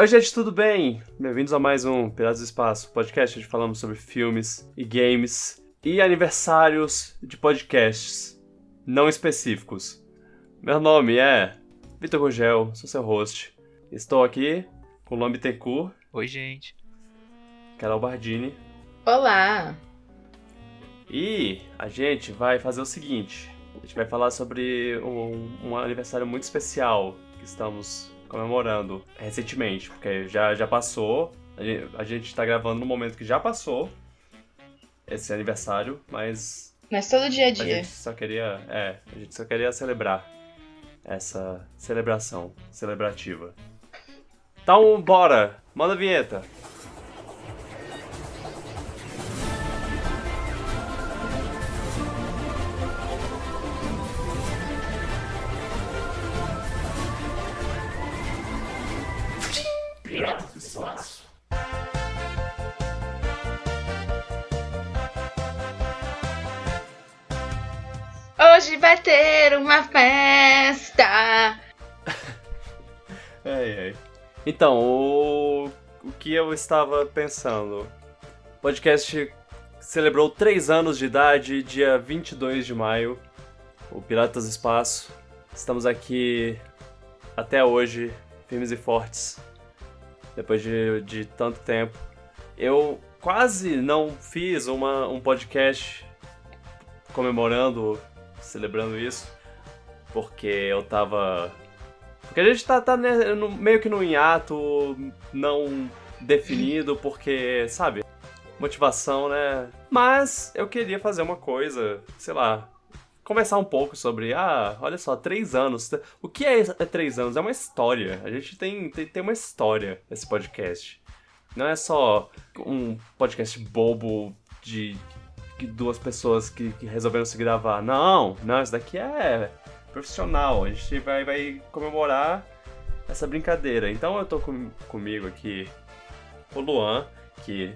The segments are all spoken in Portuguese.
Oi, gente, tudo bem? Bem-vindos a mais um Piratas do Espaço, podcast onde falamos sobre filmes e games e aniversários de podcasts não específicos. Meu nome é Vitor Gugel, sou seu host. Estou aqui com o Lombi Tencourt. Oi, gente. Carol Bardini. Olá! E a gente vai fazer o seguinte: a gente vai falar sobre um, um aniversário muito especial que estamos comemorando recentemente, porque já, já passou. A gente está gravando no momento que já passou esse aniversário, mas. Mas todo dia a A dia. gente só queria. É, a gente só queria celebrar essa celebração celebrativa. Então, bora! Manda a vinheta! Vai ter uma festa! Ai, ai. Então, o, o que eu estava pensando? O podcast celebrou 3 anos de idade, dia 22 de maio, o Piratas Espaço. Estamos aqui até hoje, firmes e fortes, depois de, de tanto tempo. Eu quase não fiz uma, um podcast comemorando, celebrando isso, porque eu tava porque a gente tá, tá né, no- meio que num hiato não definido, porque, sabe, motivação, né? Mas eu queria fazer uma coisa, sei lá, conversar um pouco sobre, ah, olha só, três anos. O que é, é três anos? É uma história. A gente tem, tem, tem uma história nesse podcast. Não é só um podcast bobo de duas pessoas que, que resolveram se gravar. Não, não, isso daqui é profissional. A gente vai, vai comemorar essa brincadeira. Então eu tô com, comigo aqui o Luan, que,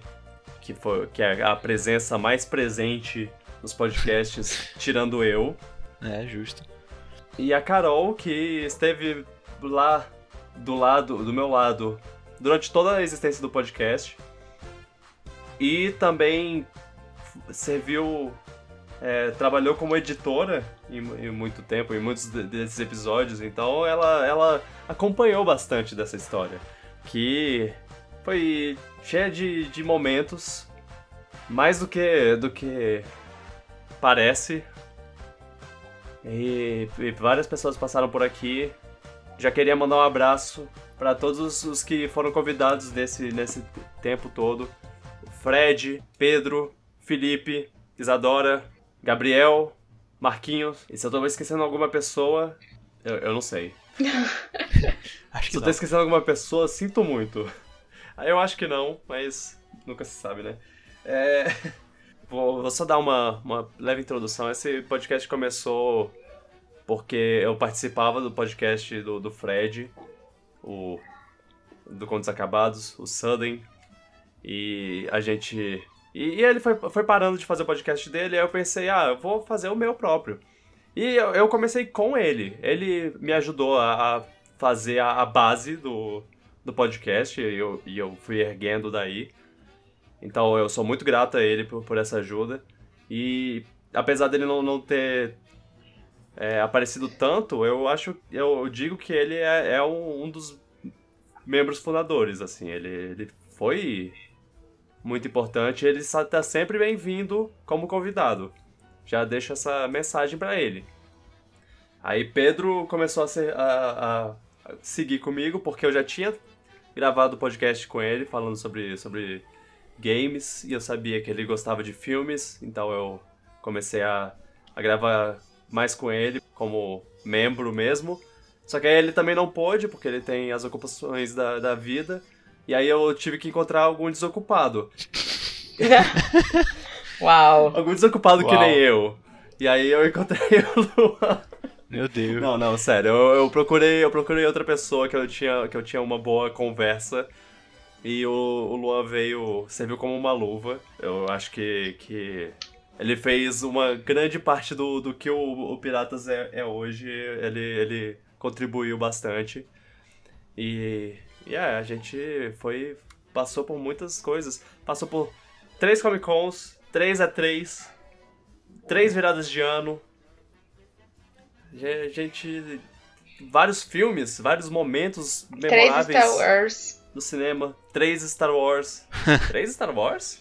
que, foi, que é a presença mais presente nos podcasts, tirando eu. É, justo. E a Carol, que esteve lá do lado, do meu lado, durante toda a existência do podcast. E também serviu. é, trabalhou como editora em, em muito tempo, em muitos de- desses episódios, então ela, ela acompanhou bastante dessa história. Que foi cheia de, de momentos, mais do que, do que parece. E, e várias pessoas passaram por aqui. Já queria mandar um abraço para todos os, os que foram convidados nesse, nesse tempo todo. Fred, Pedro, Felipe, Isadora, Gabriel, Marquinhos. E se eu tô esquecendo alguma pessoa, eu, eu não sei. Acho Se que eu não. tô esquecendo alguma pessoa, sinto muito. Ah, Eu acho que não, mas nunca se sabe, né? É, Vou, vou só dar uma, uma leve introdução. Esse podcast começou porque eu participava do podcast do, do Fred, o do Contos Acabados, o Sudden, e a gente. E, e ele foi, foi parando de fazer o podcast dele, aí eu pensei, ah, eu vou fazer o meu próprio. E eu, eu comecei com ele. Ele me ajudou a, a fazer a, a base do, do podcast e eu, e eu fui erguendo daí. Então eu sou muito grato a ele por, por essa ajuda. E apesar dele não, não ter é, aparecido tanto, eu acho. Eu digo que ele é, é um, um dos membros fundadores, assim. Ele, ele foi muito importante. Ele está sempre bem-vindo como convidado. Já deixo essa mensagem para ele. Aí Pedro começou a, ser- a- a seguir comigo, porque eu já tinha gravado podcast com ele, falando sobre, sobre games, e eu sabia que ele gostava de filmes, então eu comecei a, a gravar mais com ele, como membro mesmo. Só que aí ele também não pôde, porque ele tem as ocupações da, da vida, e aí eu tive que encontrar algum desocupado. Uau! Algum desocupado que Uau. nem eu. E aí eu encontrei o Luan. Meu Deus. Não, não, sério. Eu, eu procurei, eu procurei outra pessoa que eu tinha, que eu tinha uma boa conversa. E o, o Luan veio, serviu como uma luva. Eu acho que, que ele fez uma grande parte do, do que o, o Piratas é, é hoje. Ele, ele contribuiu bastante. E, E é, a gente foi. Passou por muitas coisas. Passou por três Comic Cons, três a três, três viradas de ano. A gente. Vários filmes, vários momentos Três memoráveis Star Wars. do cinema. Três Star Wars. três Star Wars?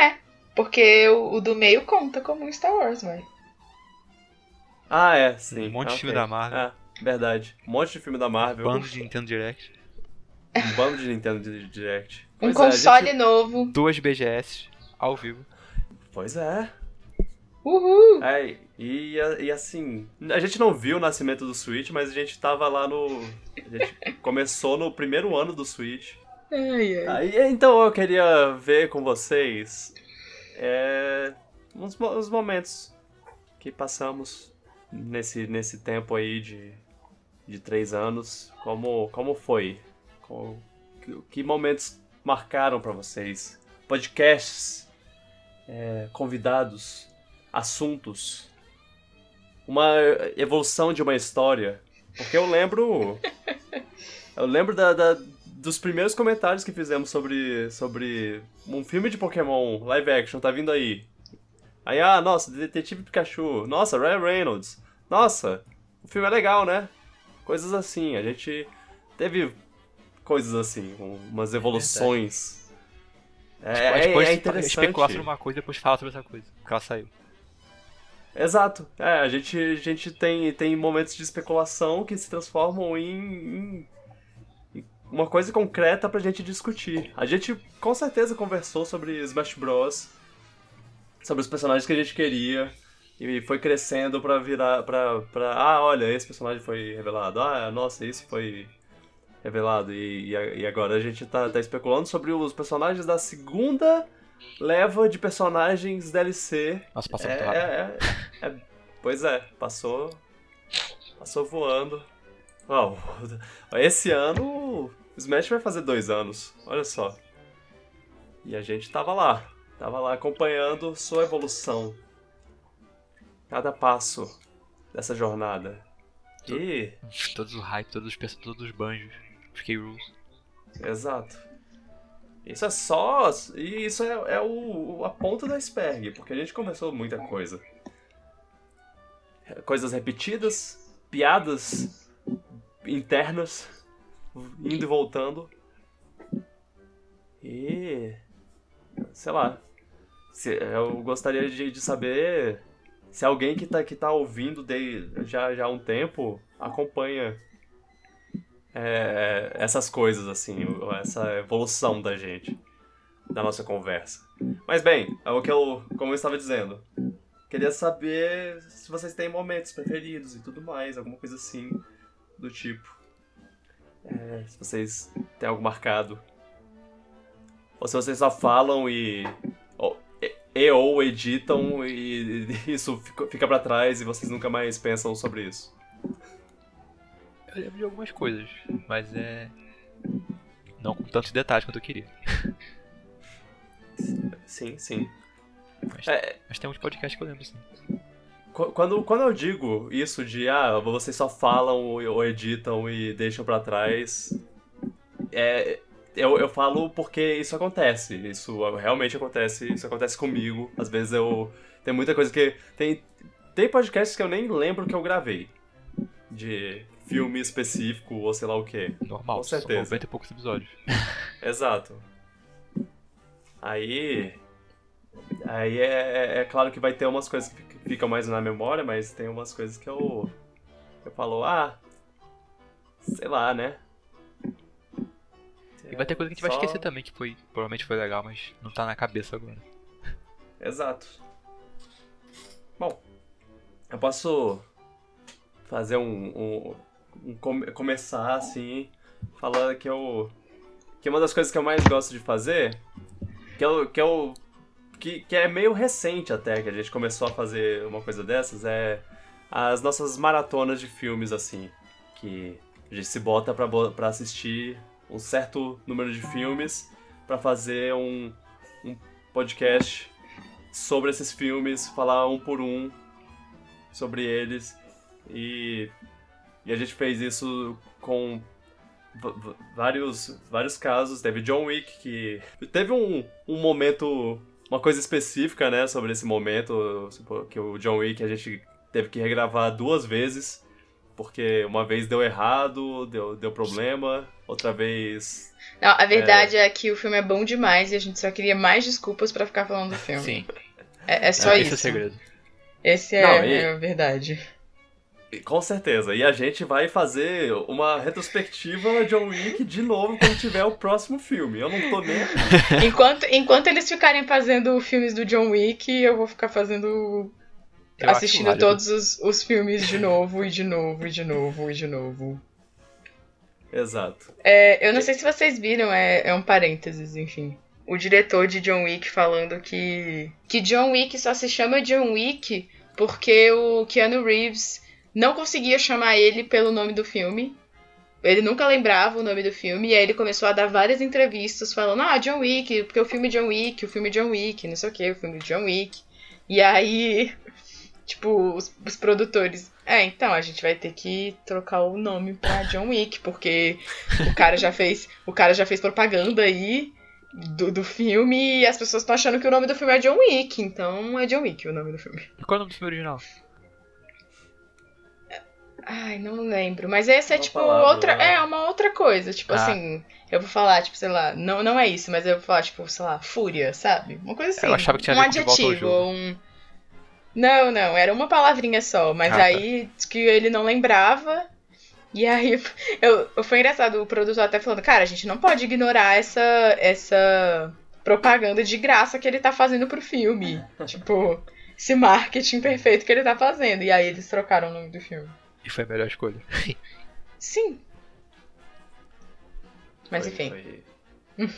É, porque o, o do meio conta como um Star Wars, vai. Ah, é, sim. Um monte de Ok. filme da Marvel. É, verdade. Um monte de filme da Marvel. Bando de Nintendo Direct. Um bando de Nintendo Di- Direct. Um Pois é, a console gente- novo. Duas BGS ao vivo. Pois é. Uhul! É, e, e assim, a gente não viu o nascimento do Switch, mas a gente tava lá no. A gente começou no primeiro ano do Switch. Ai, ai. Aí, então eu queria ver com vocês é, uns, uns momentos que passamos nesse, nesse tempo aí de, de três anos. Como, como foi? Qual- que, que momentos marcaram pra vocês? Podcasts, é, convidados, assuntos, uma evolução de uma história. Porque eu lembro. Eu lembro da, da- dos primeiros comentários que fizemos sobre, sobre um filme de Pokémon live action, tá vindo aí. Aí, ah, nossa, Detetive Pikachu. Nossa, Ryan Reynolds. Nossa, o filme é legal, né? Coisas assim. A gente teve coisas assim, um- umas evoluções. É, Tipo, é, pode é especular interessante. sobre uma coisa e depois falar sobre essa coisa. Porque ela saiu. Exato. É, a gente, a gente tem, tem momentos de especulação que se transformam em, em- em uma coisa concreta pra gente discutir. A gente com certeza conversou sobre Smash Bros. Sobre os personagens que a gente queria. E foi crescendo pra virar. Pra, pra. Ah, olha, esse personagem foi revelado. Ah, nossa, isso foi revelado. E, e, e agora a gente tá, tá especulando sobre os personagens da segunda leva de personagens DLC Nossa, passou é, muito rápido. é, é, é- pois é, passou. Passou voando. Ó, esse ano o Smash vai fazer dois anos, olha só. E a gente tava lá, tava lá acompanhando sua evolução. Cada passo dessa jornada. E. Todos os hype, todos os todos os banjos. Fiquei rules. Exato. Isso é só. E isso é, é o, a ponta do iceberg, porque a gente começou muita coisa. Coisas repetidas, piadas internas, indo e voltando. E. Sei lá. Eu gostaria de, de saber se alguém que tá, que tá ouvindo de, já, já há um tempo acompanha é, essas coisas, assim, essa evolução da gente, da nossa conversa. Mas bem, é o que eu, como eu estava dizendo, queria saber se vocês têm momentos preferidos e tudo mais, alguma coisa assim do tipo. É, se vocês têm algo marcado. Ou se vocês só falam e. ou- e, e ou editam e isso fica, fica pra trás e vocês nunca mais pensam sobre isso. Eu lembro de algumas coisas, mas é. Não com tantos detalhes quanto eu queria. Sim, sim. Mas, É, mas tem uns podcasts que eu lembro. Qu- Quando, quando eu digo isso de, ah, vocês só falam ou editam e deixam pra trás, é, eu, eu falo porque isso acontece. Isso realmente acontece, isso acontece comigo. Às vezes eu. Tem muita coisa que. Tem, tem podcasts que eu nem lembro que eu gravei. De filme específico ou sei lá o quê. Normal, Com certeza. 90 e poucos episódios. Exato. Aí. Aí é, é claro que vai ter umas coisas que fic- ficam mais na memória, mas tem umas coisas que eu. Eu falo, ah. Sei lá, né? E vai ter coisa que a gente vai Só- esquecer também, que foi. Provavelmente foi legal, mas não tá na cabeça agora. Exato. Bom, eu posso fazer um, um come- começar assim, falando que eu. Que uma das coisas que eu mais gosto de fazer, que eu. Que, eu, que, que é meio recente até, que a gente começou a fazer uma coisa dessas, é as nossas maratonas de filmes, assim. Que a gente se bota pra, pra assistir um certo número de filmes pra fazer um, um podcast sobre esses filmes, falar um por um sobre eles. E, e a gente fez isso com vários, vários casos. Teve John Wick que. Teve um, um momento. Uma coisa específica, né, sobre esse momento. Que o John Wick a gente teve que regravar duas vezes. Porque uma vez deu errado, deu, deu problema, outra vez. Não, a verdade é. que o filme é bom demais e a gente só queria mais desculpas pra ficar falando do filme. Sim. É, é só Esse isso. é o segredo. Esse é, Não, e- é a verdade. Com certeza. E a gente vai fazer uma retrospectiva John Wick de novo quando tiver o próximo filme. Eu não tô nem. Enquanto, enquanto eles ficarem fazendo filmes do John Wick, eu vou ficar fazendo. Eu assistindo todos os, os filmes de novo, e de novo, e de novo, e de novo. Exato. É, eu não sei se vocês viram, é, é um parênteses, enfim. O diretor de John Wick falando que. que John Wick só se chama John Wick porque o Keanu Reeves não conseguia chamar ele pelo nome do filme. Ele nunca lembrava o nome do filme, e aí ele começou a dar várias entrevistas falando, ah, John Wick, porque o filme John Wick, o filme John Wick, não sei o que, o filme John Wick. E aí, tipo, os, os produtores, é, então, a gente vai ter que trocar o nome pra John Wick, porque o cara já fez, o cara já fez propaganda aí do, do filme e as pessoas estão achando que o nome do filme é John Wick, então é John Wick o nome do filme. E qual é o nome do filme original? Ai, não lembro. Mas esse é Uma tipo palavra, outra. né? É uma outra coisa. Tipo Ah. assim, eu vou falar, tipo, sei lá, não, não é isso, mas eu vou falar, tipo, sei lá, fúria, sabe? Uma coisa assim. Eu achava que tinha um adjetivo, um. Não, não, era uma palavrinha só, mas Ah, tá. aí diz que ele não lembrava. E aí eu, foi engraçado, o produtor até falando, cara, a gente não pode ignorar essa, essa propaganda de graça que ele tá fazendo pro filme. tipo, esse marketing perfeito que ele tá fazendo. E aí eles trocaram o nome do filme. E foi a melhor escolha. Sim. Mas Foi- enfim. foi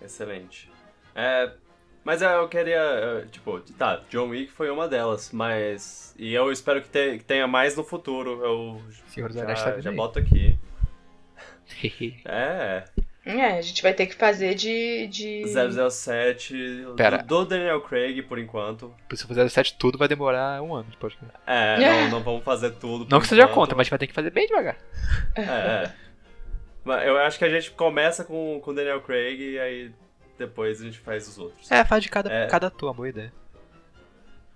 Excelente. É, mas é, eu queria. é, Tipo, tá, John Wick foi uma delas, mas. E eu espero que, te- que tenha mais no futuro. Eu Senhor dos Anéis tá já, já boto aqui. É. É, a gente vai ter que fazer de. de... 007 Pera. do, do Daniel Craig, por enquanto. Se eu fizer 7 tudo, vai demorar um ano de podcast. É, não, não vamos fazer tudo. Não que seja conta, mas a gente vai ter que fazer bem devagar. É, é. Mas eu acho que a gente começa com o Daniel Craig e aí depois a gente faz os outros. É, faz de cada, É. cada ator, uma boa ideia.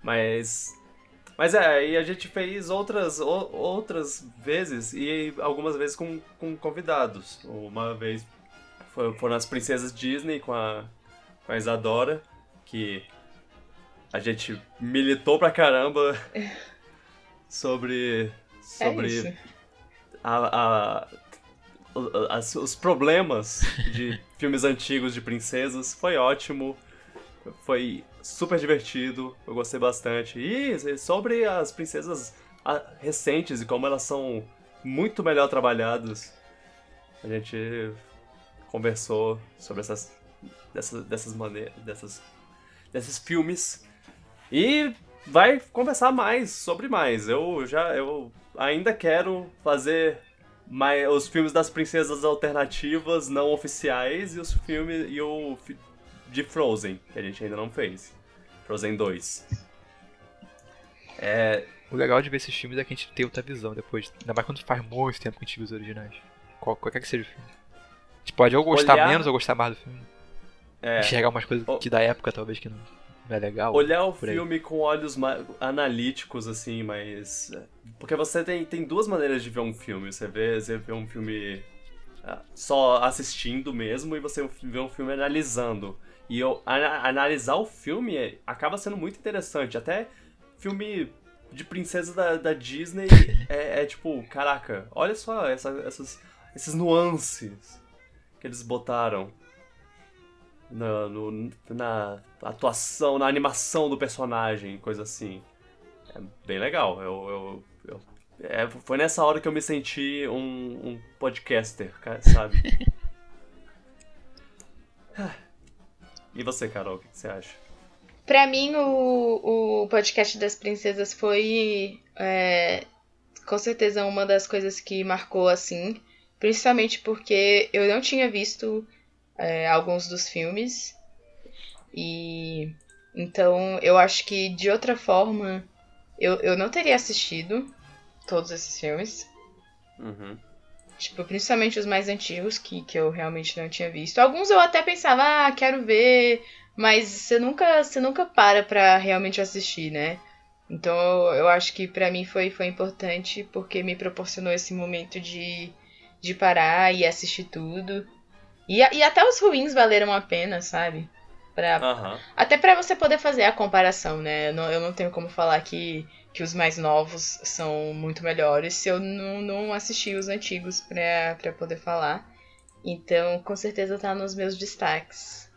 Mas. Mas é, e a gente fez outras, o- outras vezes e algumas vezes com, com convidados. Uma vez foram as princesas Disney com a, com a Isadora, que a gente militou pra caramba sobre. É sobre isso. a, a- as- os problemas de filmes antigos de princesas. Foi ótimo. Foi super divertido. Eu gostei bastante. E sobre as princesas recentes e como elas são muito melhor trabalhadas. A gente conversou sobre essas dessas, dessas maneiras, dessas, desses filmes. E vai conversar mais sobre mais. Eu já eu ainda quero fazer mais, os filmes das princesas alternativas não oficiais e os filmes e o de Frozen, que a gente ainda não fez. Frozen 2. É, O legal de ver esses filmes é que a gente tem outra visão depois. Ainda mais quando faz muito tempo que a gente viu os originais. Qual, qualquer que seja o filme. A gente pode ou gostar Olhar- menos ou gostar mais do filme. é, Enxergar umas coisas O- que da época talvez que não, é legal. olhar o aí. filme com olhos analíticos, assim, mas. Porque você tem, tem duas maneiras de ver um filme. Você vê, você vê um filme ah, só assistindo mesmo e você vê um filme analisando. E eu, ana- analisar o filme é- acaba sendo muito interessante. Até filme de princesa da, da Disney é, é tipo, caraca, olha só essa, essas, esses nuances que eles botaram na, no- na atuação, na animação do personagem, coisa assim. É bem legal. Eu, eu, eu- é, foi nessa hora que eu me senti um, um podcaster, ca- sabe? E você, Carol, o que que você acha? Pra mim, o, o podcast das princesas foi é, com certeza uma das coisas que marcou assim. Principalmente porque eu não tinha visto é, alguns dos filmes. E então eu acho que de outra forma eu, eu não teria assistido todos esses filmes. Uhum. Tipo, principalmente os mais antigos, que, que eu realmente não tinha visto. Alguns eu até pensava, ah, quero ver, mas você nunca, você nunca para pra realmente assistir, né? Então eu acho que pra mim foi, foi importante porque me proporcionou esse momento de, de parar e assistir tudo. E, e até os ruins valeram a pena, sabe? Pra, Aham. até pra você poder fazer a comparação, né? Eu não, eu não tenho como falar que, que os mais novos são muito melhores se eu não, não assisti os antigos pra, pra poder falar. Então, com certeza tá nos meus destaques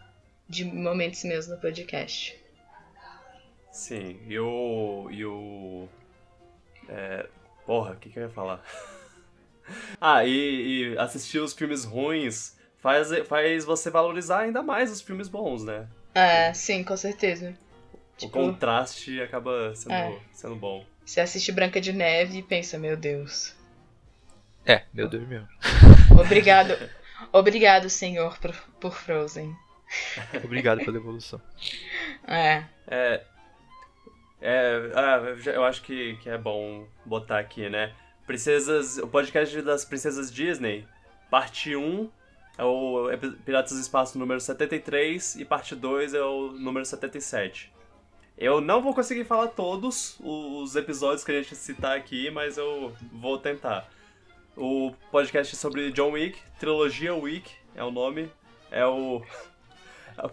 de momentos meus no podcast. Sim, e o. E o. É, porra, o que, que eu ia falar? ah, e, e assistir os filmes ruins faz, faz você valorizar ainda mais os filmes bons, né? É, sim, com certeza. O Tipo, contraste acaba sendo, É. sendo bom. você assiste Branca de Neve e pensa, meu Deus. É, meu Deus meu. Obrigado. Obrigado, senhor, por, por Frozen. Obrigado pela evolução. É. É. É. ah, eu acho que, que é bom botar aqui, né? Princesas. O podcast das Princesas Disney, parte 1 é o epi- Piratas do Espaço número 73 e parte 2 é o número 77. Eu não vou conseguir falar todos os episódios que a gente citar aqui, mas eu vou tentar. O podcast sobre John Wick, Trilogia Wick é o nome. É o. é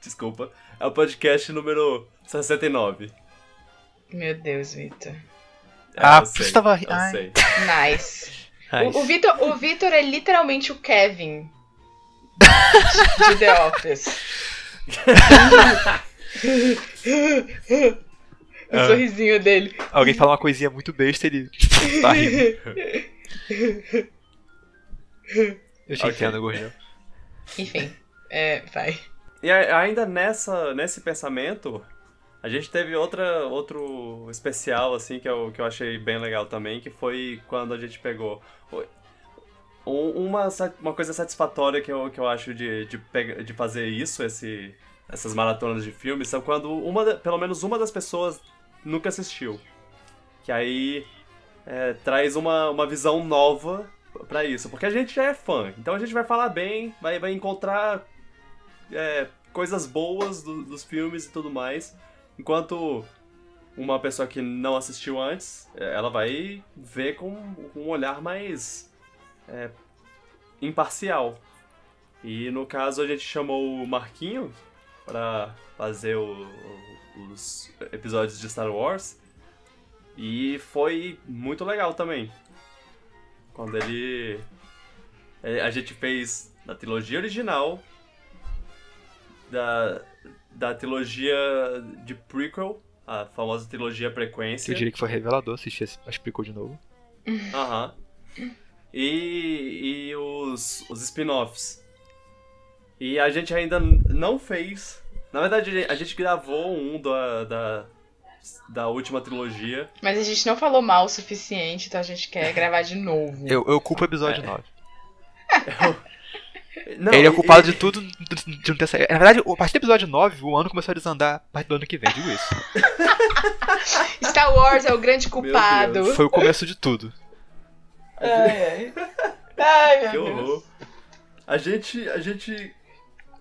Desculpa. É o podcast número 69. Meu Deus, Vitor. É, Ah, eu por sei, isso tava- Eu ai. sei. Nice. O, o Vitor o Vitor é literalmente o Kevin de The Office. o Ah. sorrisinho dele. Alguém fala uma coisinha muito besta ele tá rindo. Eu te Ok. entendo, Gordão. Enfim, é, vai. E ainda nessa, nesse pensamento, a gente teve outra, outro especial, assim, que eu, que eu achei bem legal também, que foi quando a gente pegou. um- Uma, uma coisa satisfatória que eu, que eu acho de, de, de fazer isso, esse, essas maratonas de filmes, são quando uma, pelo menos uma das pessoas nunca assistiu. Que aí é, traz uma, uma visão nova pra isso. Porque a gente já é fã, então a gente vai falar bem, vai, vai encontrar é, coisas boas do- dos filmes e tudo mais. Enquanto uma pessoa que não assistiu antes, é, ela vai ver com, um olhar mais é, imparcial. E no caso a gente chamou o Marquinho pra fazer o- os episódios de Star Wars. E foi muito legal também. Quando ele. é, A gente fez da trilogia original, da, da trilogia de prequel, a famosa trilogia Frequência. Eu diria que foi revelador assistir, esse- explicou de novo. Aham. E, e os, os spin-offs. E a gente ainda não fez. Na verdade, a gente gravou um da, da, da última trilogia. Mas a gente não falou mal o suficiente, então a gente quer gravar de novo. Eu, eu culpo o episódio É. 9. Não, Ele é culpado e- de tudo de não ter saído. Na verdade, a partir do episódio 9, o ano começou a desandar a partir do ano que vem, digo isso. Star Wars é o grande culpado. Deus. Foi o começo de tudo. Ai, ai. Ai, Que meu Deus. horror. A gente, a gente,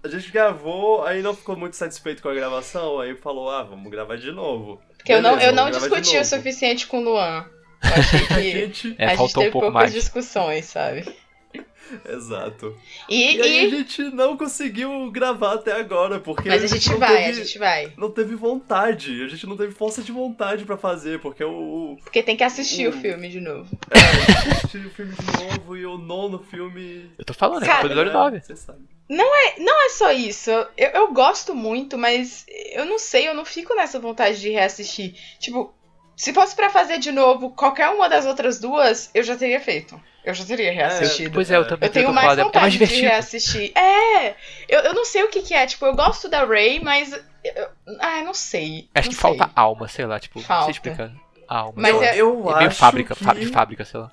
a gente gravou, aí não ficou muito satisfeito com a gravação, aí falou, ah, vamos gravar de novo. Porque eu não, Beleza, eu não gravar de discuti o suficiente com o Luan. Eu achei A que gente, É, a gente faltou um teve pouco poucas mais. discussões, sabe? Exato. E, E aí a gente não conseguiu gravar até agora, porque Mas a gente não vai, teve, a gente vai. não teve vontade, a gente não teve força de vontade pra fazer, porque o, o Porque tem que assistir o Hum. filme de novo. assistir o filme de novo e o nono filme. Eu tô falando, é Cara, o episódio 9. Você sabe. Não é só isso. Eu, eu gosto muito, mas eu não sei, eu não fico nessa vontade de reassistir. Tipo, se fosse pra fazer de novo qualquer uma das outras duas, eu já teria feito. Eu já teria reassistido. Pois é, eu também Eu tenho mais é- é vontade mais de reassistir. É! Eu, eu não sei o que, que é. Tipo, eu gosto da Ray, mas. Eu, ah, eu não sei. Acho não que sei. falta alma, sei lá, tipo, não Falta. sei explicar. Alma. Mas é- eu É meio acho fábrica, que... de fábrica, sei lá.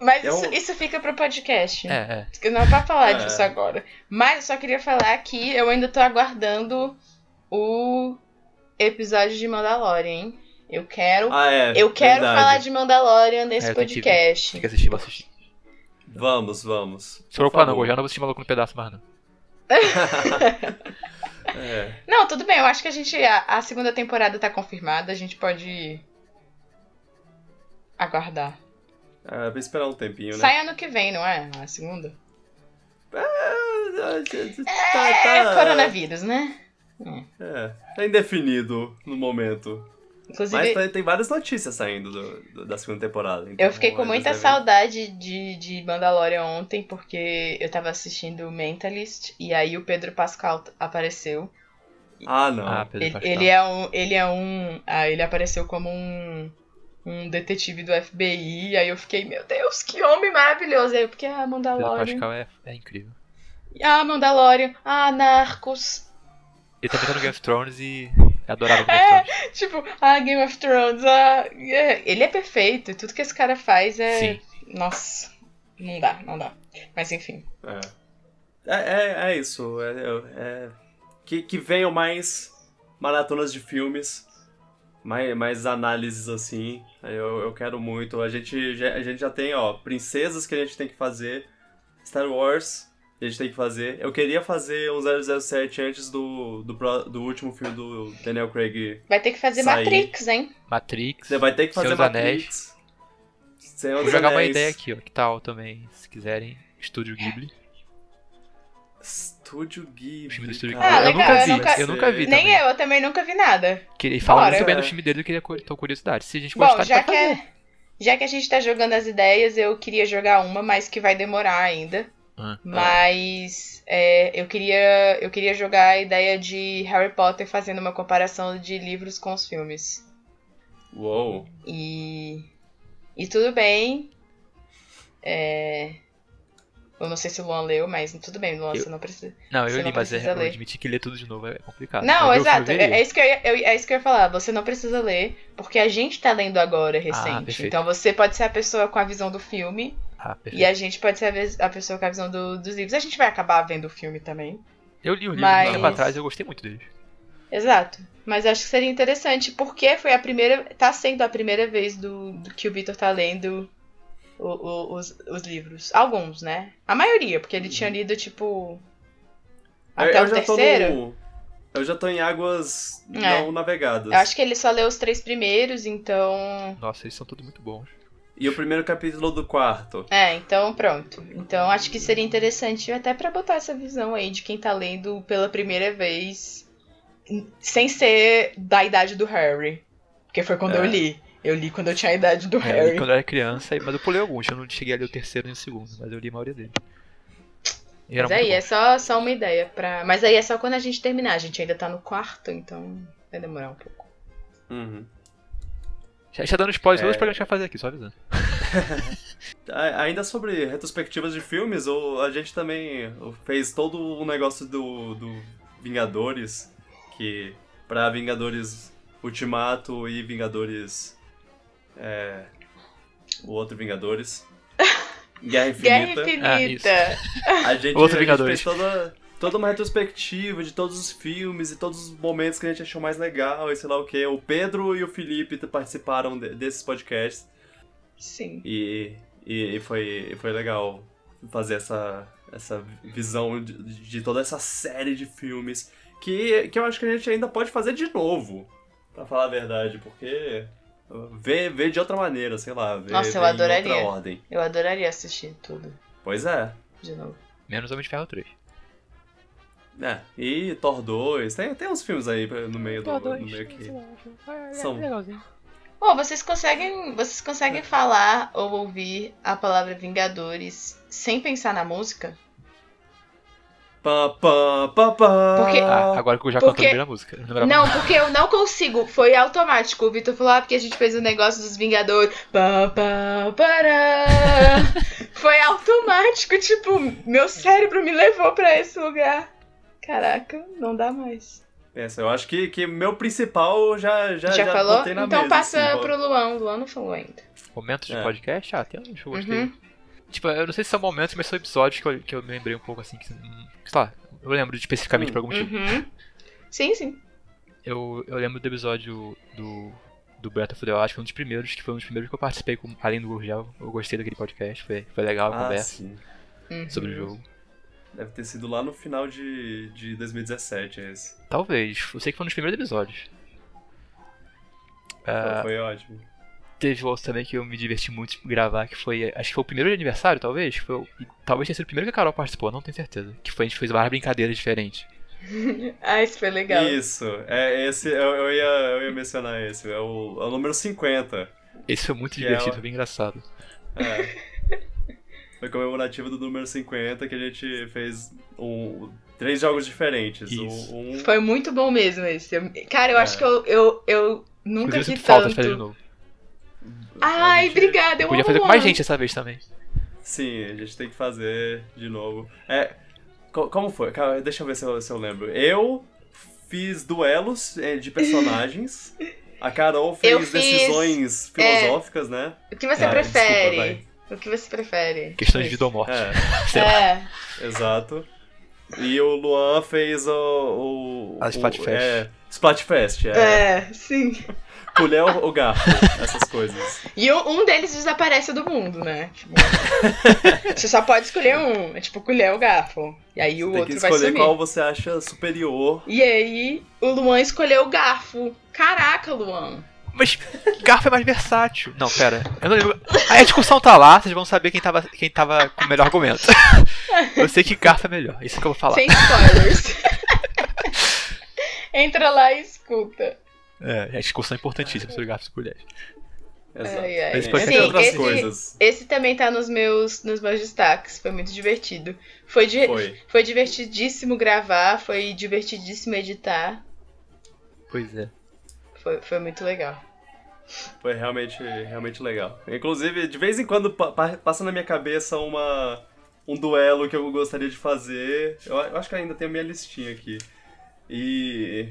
Mas Eu- isso, isso fica pro podcast. É, é. Não é pra falar É. disso agora. Mas eu só queria falar que eu ainda tô aguardando o episódio de Mandalorian, hein? Eu quero. Ah, é. eu quero verdade. falar de Mandalorian nesse É, eu podcast. Tem que assistir, vou assistir. Vamos, vamos. Se for Por não, favor. já não vou assistir maluco no pedaço mais não. É. Não, tudo bem, eu acho que a gente. A, a segunda temporada tá confirmada, a gente pode. aguardar. É, pra esperar um tempinho, né? Sai ano que vem, não é? A segunda? Tá, É tá- coronavírus, né? É, tá indefinido no momento. Inclusive, Mas tem, várias notícias saindo do- do- da segunda temporada. então eu fiquei com muita devem- saudade de, de Mandalorian ontem, porque eu tava assistindo Mentalist e aí o Pedro Pascal apareceu. Ah, não. Ah, Pedro Ele, Pascal. ele é um. Ele é um. Ah, ele apareceu como um. Um detetive do FBI. Aí eu fiquei, meu Deus, que homem maravilhoso. Aí eu fiquei, ah, Pedro Mandalorian. Pascal é, é incrível. Ah, Mandalorian. Ah, Narcos. Ele tá no Game of Thrones e é adorável no Game of Thrones. Tipo, ah, Game of Thrones. Ah, é. Ele é perfeito. e Tudo que esse cara faz é. Sim. Nossa. Não dá, não dá. Mas enfim. É. É, é, é isso. É, é- que, que venham mais maratonas de filmes, mais, mais análises assim. Eu, eu quero muito. A gente, já, a gente já tem, ó, princesas que a gente tem que fazer, Star Wars que a gente tem que fazer. Eu queria fazer um 007 antes do, do, do último filme do Daniel Craig. Vai ter que fazer Sair. Matrix, hein? Matrix. Você vai ter que fazer Anéis. Matrix. Senhor Vou jogar uma Anéis. ideia aqui, ó. Que tal também, se quiserem, Estúdio Ghibli. Estúdio Ghibli. O filme do Estúdio. Ah, Ghibli. legal, eu eu nunca vi, nunca- eu nunca vi Nem também. eu, eu também nunca vi nada. Ele fala Bora. muito bem do filme dele, eu queria tô curiosidade. Se a gente Bom, gostar, já pode que, fazer. é- já que a gente tá jogando as ideias, eu queria jogar uma, mas que vai demorar ainda. Ah. Mas é, eu, queria, eu queria jogar a ideia de Harry Potter fazendo uma comparação de livros com os filmes. Uou. E, e tudo bem. É, eu não sei se o Luan leu, mas tudo bem, Luan, Eu- você não precisa. Não, eu li, não mas é, precisa eu ler. admiti que ler tudo de novo é complicado. Não, exato. e É, é isso que eu ia, eu- é isso que eu ia falar. Você não precisa ler, porque a gente tá lendo agora recente. Ah, então você pode ser a pessoa com a visão do filme Ah, e a gente pode ser a, a pessoa com a visão do- dos livros. A gente vai acabar vendo o filme também. Eu li o livro Mas- um tempo atrás e eu gostei muito dele. Exato. Mas acho que seria interessante, porque foi a primeira. tá sendo a primeira vez do, do que o Victor tá lendo o- o- os, os livros. Alguns, né? A maioria, porque ele tinha lido, tipo. Até o já tô terceiro. no- Eu já tô em águas É. não navegadas. Eu acho que ele só leu os três primeiros, então. Nossa, eles são todos muito bons. E o primeiro capítulo do quarto. É, então pronto. Então acho que seria interessante até pra botar essa visão aí de quem tá lendo pela primeira vez, sem ser da idade do Harry. Porque foi quando É. eu li. Eu li quando eu tinha a idade do É, eu li Harry. quando eu era criança, mas eu pulei alguns. Eu não cheguei a ler o terceiro nem o segundo, mas eu li a maioria. E era Mas aí é só, só uma ideia pra. Mas aí é só quando a gente terminar. A gente ainda tá no quarto, então vai demorar um pouco. Uhum. Bom. Já está dando spoiler É. os programas que a gente vai fazer aqui, só avisando. A- Ainda sobre retrospectivas de filmes, a gente também fez todo o negócio do, do Vingadores, que pra Vingadores Ultimato e Vingadores. É, o outro Vingadores. Guerra Infinita. Guerra Ah, Infinita! A gente, Outro a gente Vingadores. fez toda, toda uma retrospectiva de todos os filmes e todos os momentos que a gente achou mais legal e sei lá o que. O Pedro e o Felipe participaram de- desses podcasts Sim. e, e, e foi, e foi legal fazer essa, essa visão de, de toda essa série de filmes que, que eu acho que a gente ainda pode fazer de novo, pra falar a verdade, porque ver, ver de outra maneira, sei lá, ver, Nossa, eu ver em adoraria. outra ordem. Eu adoraria assistir tudo Pois é. de novo. Menos Homem de Ferro 3. É, e Thor 2, tem, tem uns filmes aí no meio do, no meio que... São. legalzinho. Pô, vocês conseguem. Vocês conseguem falar ou ouvir a palavra Vingadores sem pensar na música? Pá, pá, pá, pá. Porque- Ah, agora que eu já Porque- cantou bem a música. Não, Não, porque eu não consigo. Foi automático. O Vitor falou, ah, porque a gente fez o negócio dos Vingadores. Pá, pá, pará. Foi automático. Tipo, meu cérebro me levou pra esse lugar. Caraca, não dá mais. Essa, eu acho que, que meu principal já já, Já, falou? botei na Então mesa, passa assim, pro Luan. O Luan não falou ainda. Momentos de É. podcast? Ah, tem uns que eu gostei. Uhum. Tipo, eu não sei se são momentos, mas são episódios que eu, que eu me lembrei um pouco assim. Que, hum, sei lá, eu lembro especificamente Hum. por algum motivo. Uhum. Sim, sim. Eu, eu lembro do episódio do, do Breath of the Wild, foi um dos primeiros, que foi um dos primeiros que eu participei, com, além do Gurgel. Eu gostei daquele podcast, foi, foi legal a Ah, conversa sim. Uhum. sobre o jogo. Deve ter sido lá no final de, de 2017 esse. Talvez, eu sei que foi dos primeiros episódios. Ah, Foi ótimo. teve outro também que eu me diverti muito gravar, que foi, acho que foi o primeiro de aniversário, talvez, foi, o- e talvez tenha sido o primeiro que a Carol participou, não tenho certeza. Que foi, a gente fez várias brincadeiras diferentes. Ah, isso foi legal. Isso, é esse, eu, eu, ia, eu ia mencionar esse, é o, é o número 50. Esse foi muito Que divertido, é o- foi bem engraçado. É. Foi comemorativo do número 50 que a gente fez um, três jogos diferentes. Isso. Um, um- Foi muito bom mesmo esse. Cara, eu É. acho que eu, eu, eu nunca Inclusive, eu vi sinto falta de tanto. fazer de novo. Ai, gente- obrigada, eu Podia amo fazer com mais gente essa vez também. Sim, a gente tem que fazer de novo. É. co- Como foi? Deixa eu ver se eu, se eu lembro. Eu fiz duelos eh, de personagens. A Carol fez fiz, decisões é. filosóficas, né? O que você Ah, prefere? desculpa. O que você prefere? Questão de vida ou morte. É. É. exato. E o Luan fez o. o A o- Splatfest. É, Splatfest, é. É, sim. Colher ou garfo, essas coisas. E um, deles desaparece do mundo, né? Tipo, você só pode escolher um. É tipo colher ou garfo. E aí o Tem que outro vai escolher sumir. qual você acha superior. E aí o Luan escolheu o garfo. Caraca, Luan. Mas garfo é mais versátil. Não, pera. Eu não lembro. Aí a discussão tá lá, vocês vão saber quem tava, quem tava com o melhor argumento. Eu sei que garfo é melhor, isso que eu vou falar. Sem spoilers. Entra lá e escuta. É, a discussão é importantíssima sobre garfos e colheres. Exato. Ai, é Sim, outras esse- coisas. Esse também tá nos meus, nos meus destaques. Foi muito divertido. Foi, di- Foi. foi divertidíssimo gravar, foi divertidíssimo editar. Pois é. Foi, foi muito legal. Foi realmente, realmente legal. Inclusive, de vez em quando pa- pa- passa na minha cabeça uma, um duelo que eu gostaria de fazer. Eu, eu acho que ainda tem a minha listinha aqui. E.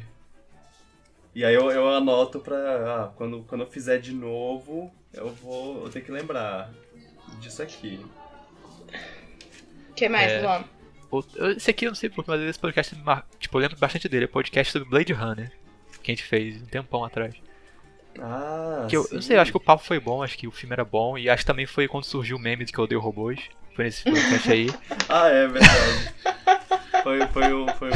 E aí eu, eu anoto pra. Ah, quando, quando eu fizer de novo, eu vou. Eu tenho que lembrar disso aqui. O que mais, É. Luan? Esse aqui eu não sei porque, mas esse podcast, tipo, eu lembro bastante dele. É podcast sobre Blade Runner, que a gente fez um tempão atrás. Ah, Que eu, eu não sei, eu acho que o papo foi bom, acho que o filme era bom, e acho que também foi quando surgiu o meme de que eu odeio robôs. Foi nesse podcast aí. Ah, é verdade. foi, foi um. Foi um...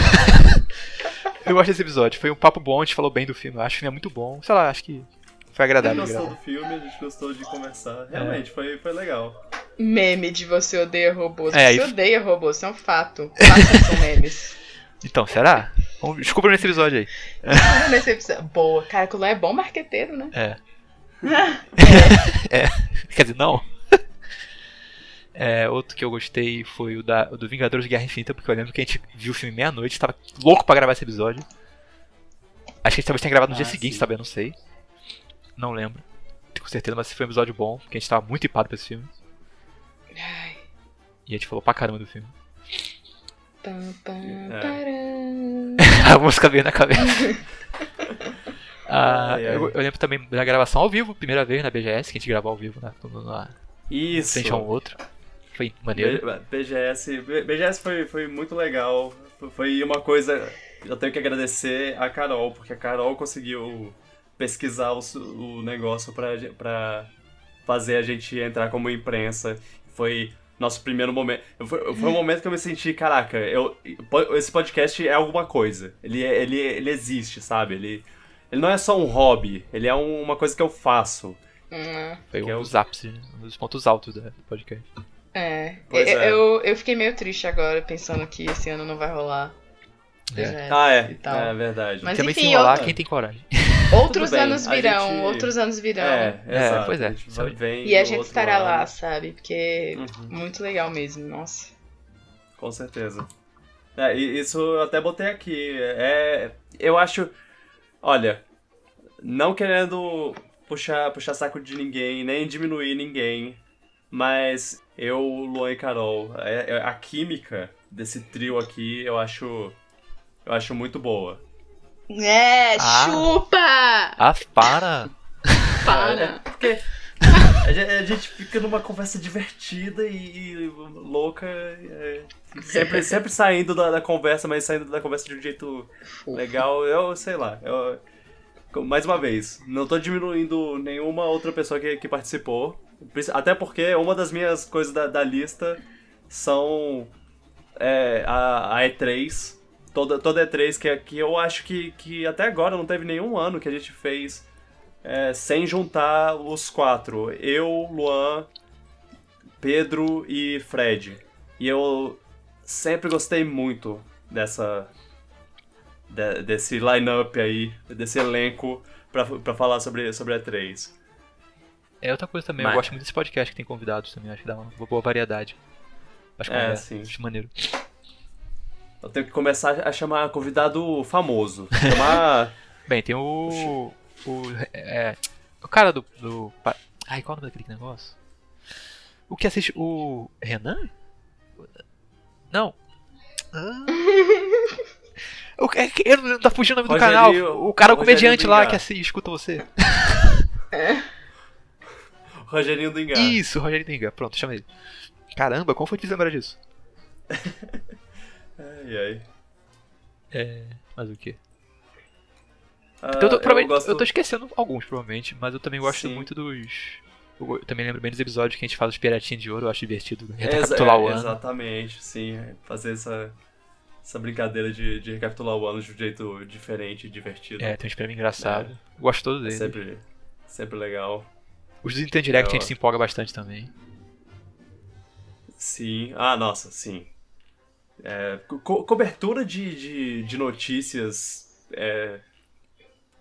Eu gosto desse episódio, foi um papo bom, a gente falou bem do filme. Eu acho que o filme é muito bom. Sei lá, acho que foi A gente agradável gostou do filme, a gente gostou de conversar. Realmente, foi, foi legal. Meme de você odeia robôs. É, você e- odeia robôs, isso é um fato. Façam são memes. Então, será? Desculpa nesse episódio aí. Nesse episódio. Boa, cara, o Luan é bom marqueteiro, né? É. é. Quer dizer, não. É, outro que eu gostei foi o, da, o do Vingadores de Guerra Infinita, porque eu lembro que a gente viu o filme meia-noite, tava louco pra gravar esse episódio. Acho que a gente talvez tenha gravado no Ah, dia seguinte, sim. sabe? Eu não sei. Não lembro. Com certeza, mas foi um episódio bom, porque a gente tava muito hipado pra esse filme. Ai. E a gente falou pra caramba do filme. Pam, pam, É. a música veio na cabeça. Ah, Ai, ai. eu, eu lembro também da gravação ao vivo, primeira vez na BGS, que a gente gravou ao vivo na, na Isso. frente a um outro. Foi maneiro. B- BGS, B- BGS foi, foi muito legal. Foi uma coisa. Eu tenho que agradecer a Carol, porque a Carol conseguiu pesquisar o, o negócio pra, pra fazer a gente entrar como imprensa. Foi nosso primeiro momento. Foi, foi um momento que eu me senti, caraca, eu, esse podcast é alguma coisa. Ele, é- ele, ele existe, sabe? Ele, ele não é só um hobby, ele é um- uma coisa que eu faço. Hum, Foi é um o- dos ápices, né? um dos pontos altos do podcast. é. Eu, é. Eu, eu fiquei meio triste agora, pensando que esse ano não vai rolar. É. BGS Ah, é. e tal. É verdade. Mas Também enfim, se enrolar, eu- quem tem coragem. Outros bem, anos a virão, gente- outros anos virão. É, É, exato. pois é. A vem E a gente estará lado. lá, sabe? Porque Uhum. muito legal mesmo, nossa. Com certeza. É, isso eu até botei aqui. É, eu acho. Olha, não querendo puxar, puxar saco de ninguém, nem diminuir ninguém, mas eu, Luan e Carol, é- é- a química desse trio aqui eu acho. Eu acho muito boa. É, Ah. chupa! Ah, para! Para! Porque a gente, a gente fica numa conversa divertida e, e louca. é, sempre, sempre saindo da, da conversa, mas saindo da conversa de um jeito legal. Eu sei lá. Eu, mais uma vez, não tô diminuindo nenhuma outra pessoa que, que participou. Até porque uma das minhas coisas da, da lista são é, a, a E3. Toda, toda E3, que, que eu acho que, que até agora não teve nenhum ano que a gente fez é, sem juntar os quatro. Eu, Luan, Pedro e Fred. E eu sempre gostei muito dessa. De, desse line-up aí, desse elenco pra, pra falar sobre, sobre a 3. É outra coisa também, Mas- eu gosto muito desse podcast que tem convidados também, acho que dá uma boa variedade. Acho que É, é, sim. acho maneiro. Eu tenho que começar a chamar convidado famoso. Chamar. Bem, tem o. O. É, o cara do. do ai, qual é o nome daquele negócio? O que assiste. O. Renan? Não. Ah. O, é, que- eu não tá fugindo o nome do canal. Rogerinho- O cara, o Rogerinho comediante lá que assim, escuta você. Rogerinho do Engar. Isso, Rogério Dinga. Pronto, chama ele. Caramba, como foi difícil lembrar disso? Ai, ai. É. Mas o quê? Ah, eu, tô, provavelmente- gosto- eu tô esquecendo alguns, provavelmente, mas eu também gosto Sim. muito dos. Eu também lembro bem dos episódios que a gente fala dos piratinhas de ouro, eu acho divertido recapitular o é, ano. Exatamente, sim. é, Fazer essa, essa brincadeira de, de recapitular o ano de um jeito diferente e divertido. É, tem uns prêmios engraçados. Eu Gosto todo É deles. sempre, sempre legal. Os do Nintendo Direct É, a gente se empolga bastante também. Sim. Ah, nossa, sim. É, co- cobertura de, de, de notícias. é,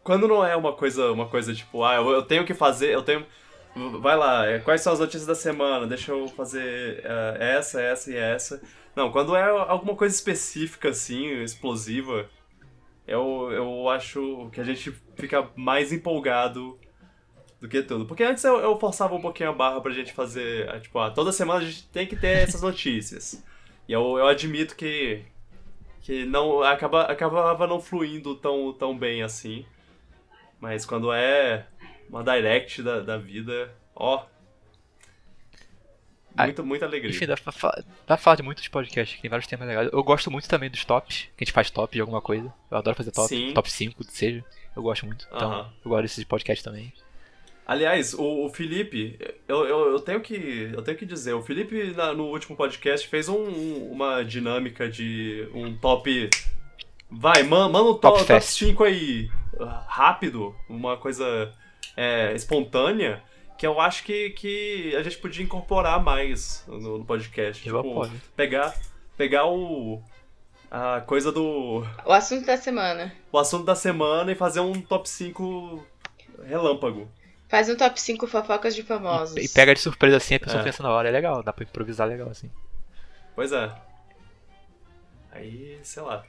quando não é uma coisa, uma coisa tipo, ah, eu, eu tenho que fazer, eu tenho. Vai lá, é, quais são as notícias da semana? Deixa eu fazer é, essa, essa e essa. Não, quando é alguma coisa específica, assim, explosiva, eu, eu acho que a gente fica mais empolgado do que tudo. Porque antes eu, eu forçava um pouquinho a barra pra gente fazer, ah, tipo, ah, toda semana a gente tem que ter essas notícias. E eu, eu admito que, que não acaba, acabava não fluindo tão, tão bem assim. Mas quando é uma direct da, da vida, ó. Ai, Muita, muita alegria. Enfim, dá pra, dá pra falar de muitos podcasts, que tem vários temas legais. Eu gosto muito também dos tops, que a gente faz top de alguma coisa. Eu adoro fazer top, Sim. top 5, seja. Eu gosto muito. Então, Aham. eu gosto desses podcasts também. Aliás, o, o Felipe, eu, eu, eu tenho que, eu tenho que dizer, o Felipe na- no último podcast fez um- um- uma dinâmica de um top. Vai, man, manda um Top top, top Fest. 5 aí rápido, uma coisa é, espontânea, que eu acho que, que a gente podia incorporar mais no, no podcast. Eu Tipo, pegar, pegar o. A coisa do. O assunto da semana. O assunto da semana e fazer um top 5 relâmpago. Faz um top 5 fofocas de famosos. E pega de surpresa assim, a pessoa É. pensa na hora. É legal, dá pra improvisar legal assim. Pois é. Aí, sei lá.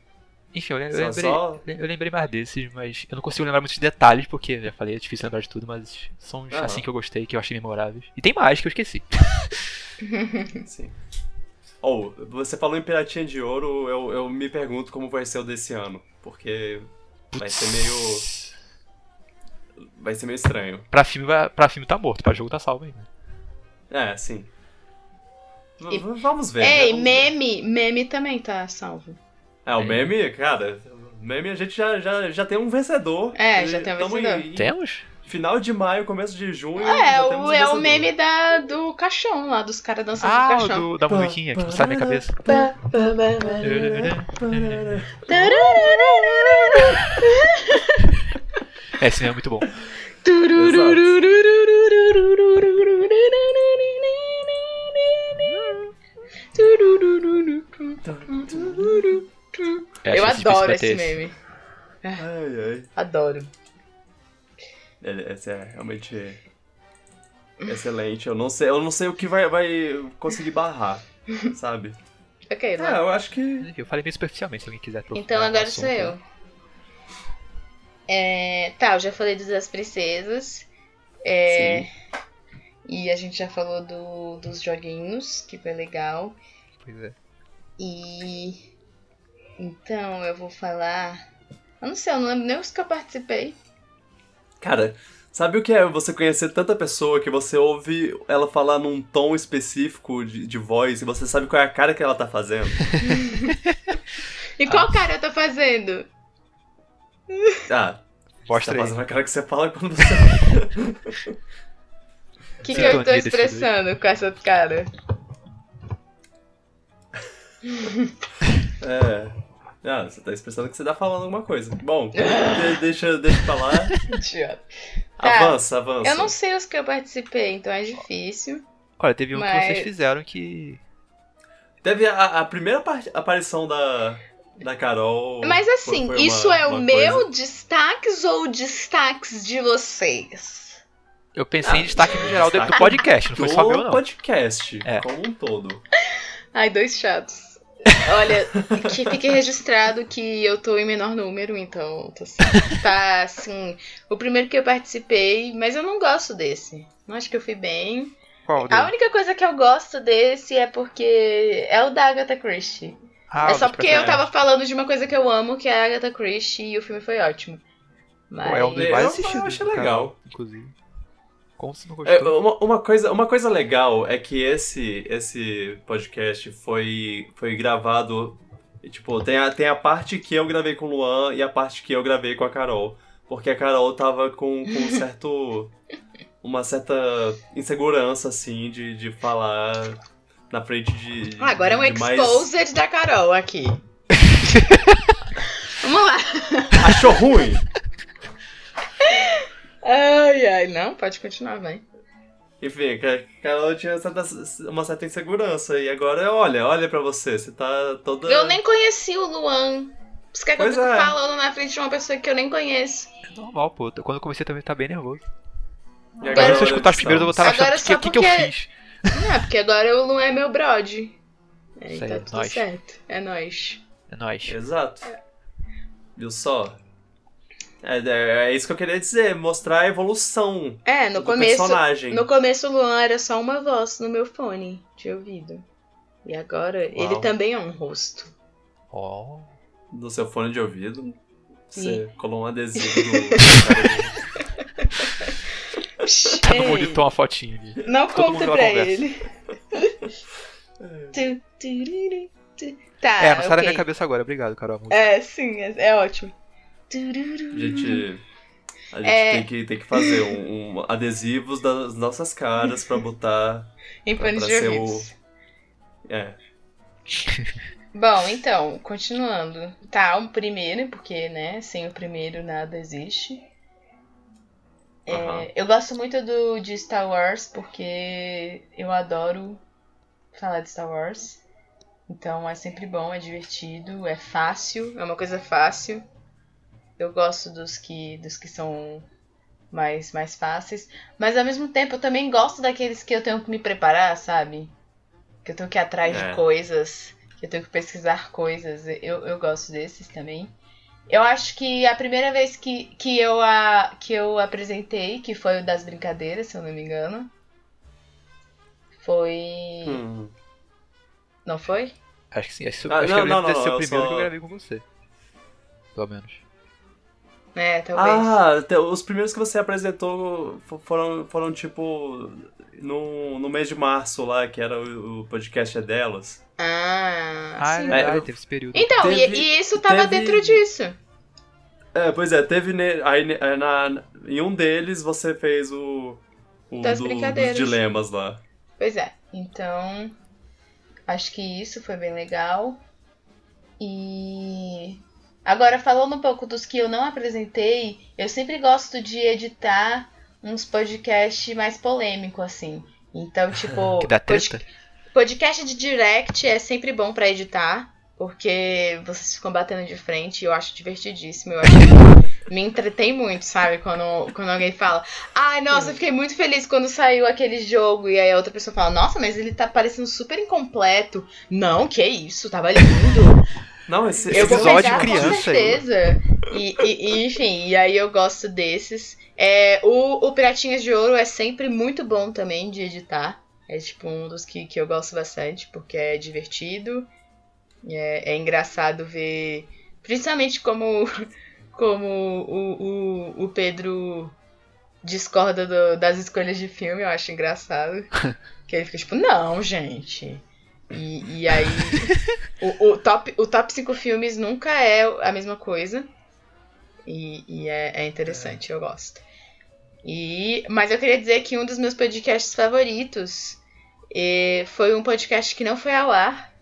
Enfim, eu, lembrei, só- eu lembrei mais desses, mas eu não consigo lembrar muitos detalhes, porque já falei, é difícil lembrar de tudo, mas são uns Aham. assim que eu gostei, que eu achei memoráveis. E tem mais que eu esqueci. Sim. Ou, você falou em Piratinha de Ouro, eu, eu me pergunto como vai ser o desse ano. Porque vai ser meio. Vai ser meio estranho. Pra filme, pra filme tá morto, pra jogo tá salvo ainda. É, sim. E- Vamos ver. né? Ei, Vamos ver. meme, meme também tá salvo. É, o meme, cara. O meme a gente já, já, já tem um vencedor. É, já tem um vencedor. Em, Temos? Final de maio, começo de junho. É, já o, um é o meme da, do caixão lá, dos caras dançando Ah, com o o caixão. do, da musiquinha, que não sai da minha cabeça. É, esse meme é muito bom. É, Eu difícil adoro esse meme. Ai, ai. Adoro. Esse é realmente excelente. Eu não sei, eu não sei o que vai, vai conseguir barrar, sabe? Ok, É, vai. eu acho que. Eu falei meio superficialmente, se alguém quiser Então agora sou eu. É, tá, eu já falei dos das princesas. É, e a gente já falou do, dos joguinhos, que foi legal. Pois é. E então eu vou falar. Eu não sei, eu não lembro nem os que eu participei. Cara, sabe o que é você conhecer tanta pessoa que você ouve ela falar num tom específico de, de voz e você sabe qual é a cara que ela tá fazendo? E qual cara eu tô fazendo? Ah, Mostra tá aí. fazendo a cara que você fala quando você. O que, que eu desse expressando com essa cara? é. Ah, você tá expressando que você tá falando alguma coisa. Bom, de- deixa, deixa pra lá. Idiota. Tá. Avança, avança. Eu não sei os que eu participei, então é difícil. Olha, teve um que Mas- vocês fizeram que. Teve a, a primeira par- aparição da, da Carol. Mas foi- assim, foi uma- isso é o uma meu coisa- destaques ou destaques de vocês? Eu pensei Ah, em destaque no geral do, podcast, não foi só meu, não. podcast, É. como um todo. Ai, dois chatos. Olha, que fique registrado que eu tô em menor número, então tô assim, tá assim. O primeiro que eu participei, mas eu não gosto desse. Não acho que eu fui bem. Qual A única coisa que eu gosto desse é porque é o da Agatha Christie. Ah, é só porque eu tava falando de uma coisa que eu amo, que é a Agatha Christie, e o filme foi ótimo. Mas... Pô, é um dos Eu- mais eu assistidos. achei do legal. canal, inclusive. Como você não É, gostou? uma, uma coisa, uma coisa legal é que esse, esse podcast foi, foi gravado. e, Tipo, tem a, tem a parte que eu gravei com o Luan e a parte que eu gravei com a Carol. Porque a Carol tava com, com um certo. uma certa insegurança, assim, de, de falar na frente de. Ah, agora é um de mais- exposed da Carol aqui. Vamos lá. Achou ruim? Ai, ai, não, pode continuar, vai. Enfim, a Carol tinha certa- uma certa insegurança. E agora, olha, olha pra você, você tá toda. Eu nem conheci o Luan. Você quer que eu Pois fique é. falando na frente de uma pessoa que eu nem conheço? É normal, pô. Quando eu comecei também tá bem nervoso. E Agora, se eu escutar os primeiros, eu vou estar achando Agora o que, que, que eu porque- fiz. Não, é porque agora o Luan é meu brode. É, Isso aí, tá tudo nóis. certo. É nóis. É nóis. Exato. Viu só? É, é, é isso que eu queria dizer, mostrar a evolução É, no do começo. personagem. No começo o Luan era só uma voz no meu fone de ouvido. E agora ele Uau. também é um rosto. Ó. No seu fone de ouvido. Você Ih. colou um adesivo do. do no Ei, monitor uma fotinha ali. Não Todo conta mundo pra ele. Tu, tururu, tu. Tá, é, não sai da ok. minha cabeça agora. Obrigado, Carol. É, sim, é, é ótimo. gente. A gente É. tem, que, tem que fazer um, um adesivos das nossas caras pra botar. Em Pra- panos pra de ser ouvidos. É. Bom, então, continuando. Tá, o primeiro, porque, né, sem o primeiro nada existe. É, eu gosto muito do, de Star Wars, porque eu adoro falar de Star Wars. Então é sempre bom, é divertido, é fácil, é uma coisa fácil. Eu gosto dos que, dos que são mais, mais fáceis. Mas ao mesmo tempo eu também gosto daqueles que eu tenho que me preparar, sabe? Que eu tenho que ir atrás É. de coisas, que eu tenho que pesquisar coisas. Eu, eu gosto desses também. Eu acho que a primeira vez que, que, eu, a, que eu apresentei, que foi o das brincadeiras, se eu não me engano, foi. Hum. Não foi? Acho que sim. Acho, Ah, acho não, que não, não, ser o primeiro só- que eu gravei com você. Pelo menos. É, talvez. Ah, os primeiros que você apresentou fo- foram, foram tipo. No, no mês de março lá, que era o, o podcast é delas. Ah, Ah, é sim. verdade, É, teve esse período. Então, e- Teve- e, isso tava teve- dentro disso. É, pois é, teve. Ne, aí, ne- é, na, em um deles você fez o. o Das do- brincadeiras. dos dilemas lá. Pois é. Então, acho que isso foi bem legal. E agora falando um pouco dos que eu não apresentei, eu sempre gosto de editar uns podcasts mais polêmicos assim. Então, tipo, Que dá pod- treta. podcast de direct é sempre bom pra editar, porque vocês ficam batendo de frente e eu acho divertidíssimo. Eu acho me entretém muito, sabe? Quando, quando alguém fala, ai, nossa, eu fiquei muito feliz quando saiu aquele jogo. E aí a outra pessoa fala, nossa, mas ele tá parecendo super incompleto. Não, que isso, tava lindo. Não, esse, Eu esse vou episódio pegar, criança com certeza. E, e- e, enfim, e aí eu gosto desses. É, o, o Piratinhas de Ouro é sempre muito bom também de editar. É tipo um dos que, que eu gosto bastante, porque é divertido. É, é engraçado ver. Principalmente como, como o, o, o Pedro discorda do- das escolhas de filme, eu acho engraçado. que ele fica tipo, não, gente. E, e aí. o, o top, o top 5 filmes nunca é a mesma coisa. E, e é, é, interessante, eu gosto. E, mas eu queria dizer que um dos meus podcasts favoritos eh, foi um podcast que não foi ao ar,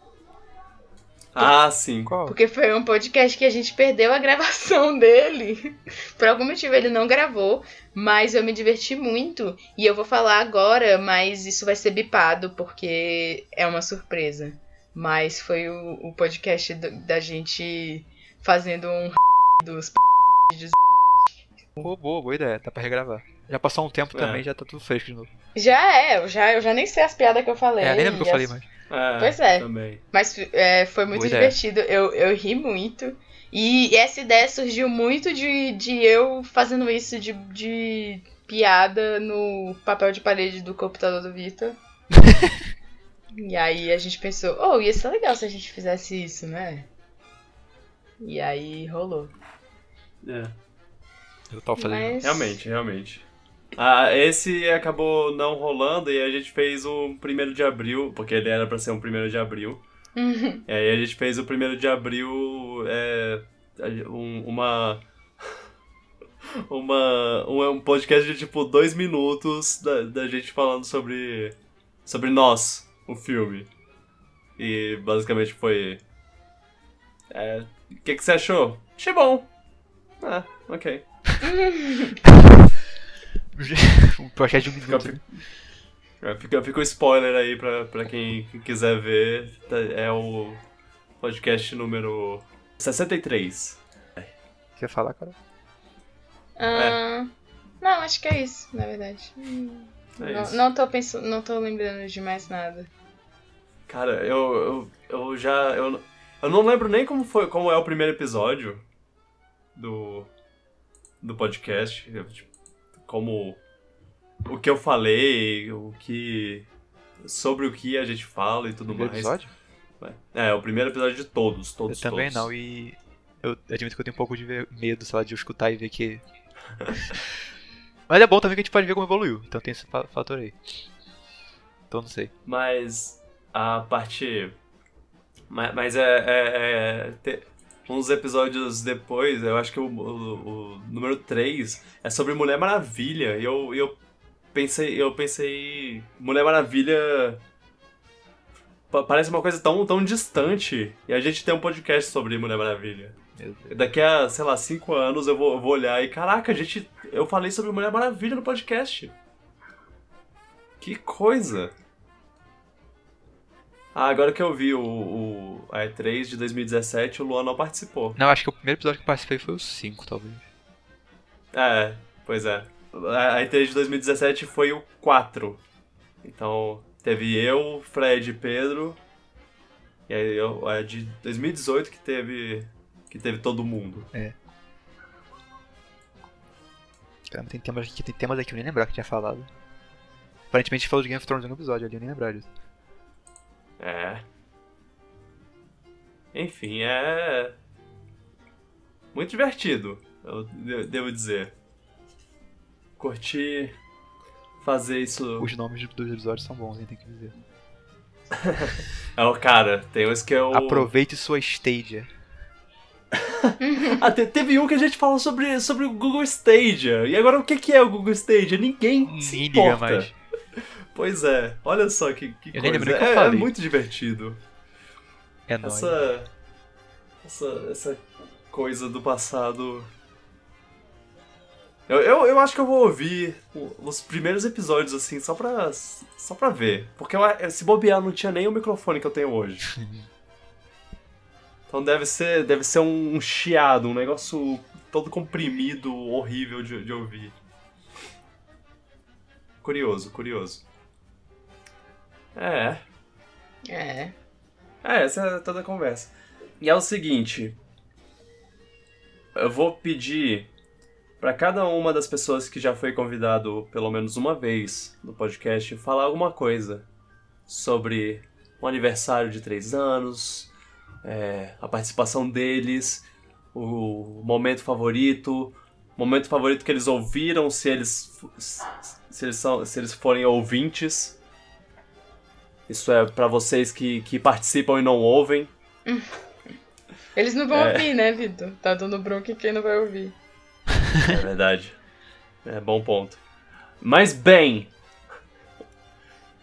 ah, sim. Qual? Porque foi um podcast que a gente perdeu a gravação dele. Por algum motivo ele não gravou, mas eu me diverti muito. E eu vou falar agora, mas isso vai ser bipado, porque é uma surpresa. Mas foi o, o podcast do, da gente fazendo um dos Boa, boa, boa ideia. Dá pra regravar. Já passou um tempo É. também, já tá tudo fresco de novo. Já é, eu já, eu já nem sei as piadas que eu falei. É, nem lembro o que eu e falei, as- mas. É, Pois é. Também. Mas é, foi muito divertido. Eu, eu ri muito. E essa ideia surgiu muito de, de eu fazendo isso de, de piada no papel de parede do computador do Vitor. e aí a gente pensou, oh, ia ser legal se a gente fizesse isso, né? E aí rolou. É. Eu tava fazendo. Mas... Realmente, realmente. Ah, esse acabou não rolando e a gente fez o primeiro de abril, porque ele era pra ser um primeiro de abril. Uhum. E aí a gente fez o primeiro de abril é, um- uma, uma. Um podcast de tipo dois minutos da, da gente falando sobre. sobre nós, o filme. E basicamente foi. é, O que, que você achou? Achei bom. Ah, ok. um podcast de um Fica, minuto. É, fica, fica o spoiler aí pra, pra quem quiser ver. Tá- É o podcast número 63. Quer falar, cara? Ah, Não, acho que é isso, na verdade. É não, isso. não tô pensando, não tô lembrando de mais nada. Cara, eu, eu, eu já. Eu, eu não lembro nem como foi como é o primeiro episódio do, do podcast. Eu, tipo, como. O que eu falei, o que. Sobre o que a gente fala e tudo Primeiro mais. episódio? É, o primeiro episódio de todos, Eu todos, também todos. não, e eu admito que eu tenho um pouco de medo, sei lá, de eu escutar e ver que. Mas é bom também que a gente pode ver como evoluiu, então tem esse fa- fator aí. Então não sei. Mas a parte. Mas, mas é. é, é uns episódios depois, eu acho que o, o, o número 3 é sobre Mulher Maravilha. E eu, eu pensei. Eu pensei. Mulher Maravilha. pa- Parece uma coisa tão, tão distante. E a gente tem um podcast sobre Mulher Maravilha. Daqui a, sei lá, 5 anos eu vou, eu vou olhar e. Caraca, a gente. Eu falei sobre Mulher Maravilha no podcast. Que coisa! Ah, agora que eu vi o, o a E3 de 2017, o Luan não participou. Não, acho que o primeiro episódio que eu participei foi o 5, talvez. É, pois é. A a E3 de 2017 foi o 4. Então, teve eu, Fred e Pedro. E aí eu, é de 2018 que teve. que teve todo mundo. Caramba, tem temas aqui, tem temas aqui que eu nem lembrar que tinha falado. Aparentemente falou de Game of Thrones no episódio ali, eu nem lembrar disso. É. Enfim, é. Muito divertido, eu de- devo dizer. Curti fazer isso. Os nomes dos episódios são bons, hein, tem que dizer. É, o cara, tem uns que eu. Aproveite sua Stadia. Ah, te- teve um que a gente falou sobre, sobre o Google Stadia. E agora o que, que é o Google Stadia? Ninguém se Ninguém liga importa. mais. Pois é, olha só que, que Eu coisa. que é, é muito divertido. É nóis. Essa, essa. Essa coisa do passado. Eu, eu, eu acho que eu vou ouvir os primeiros episódios, assim, só pra, só pra ver. Porque eu- se bobear, não tinha nem o microfone que eu tenho hoje. Então deve ser, deve ser um, um chiado, um negócio todo comprimido, horrível de, de ouvir. Curioso, curioso. É, É. é, essa é toda a conversa. E é o seguinte. Eu vou pedir pra cada uma das pessoas que já foi convidado pelo menos uma vez no podcast falar alguma coisa sobre o aniversário de três anos, é, a participação deles, o momento favorito, momento favorito que eles ouviram, se eles se eles, são, se eles forem ouvintes. Isso é pra vocês que, que participam e não ouvem. Eles não vão É. ouvir, né, Vitor? Tá dando bronca em quem não vai ouvir. É verdade. É bom ponto. Mas bem.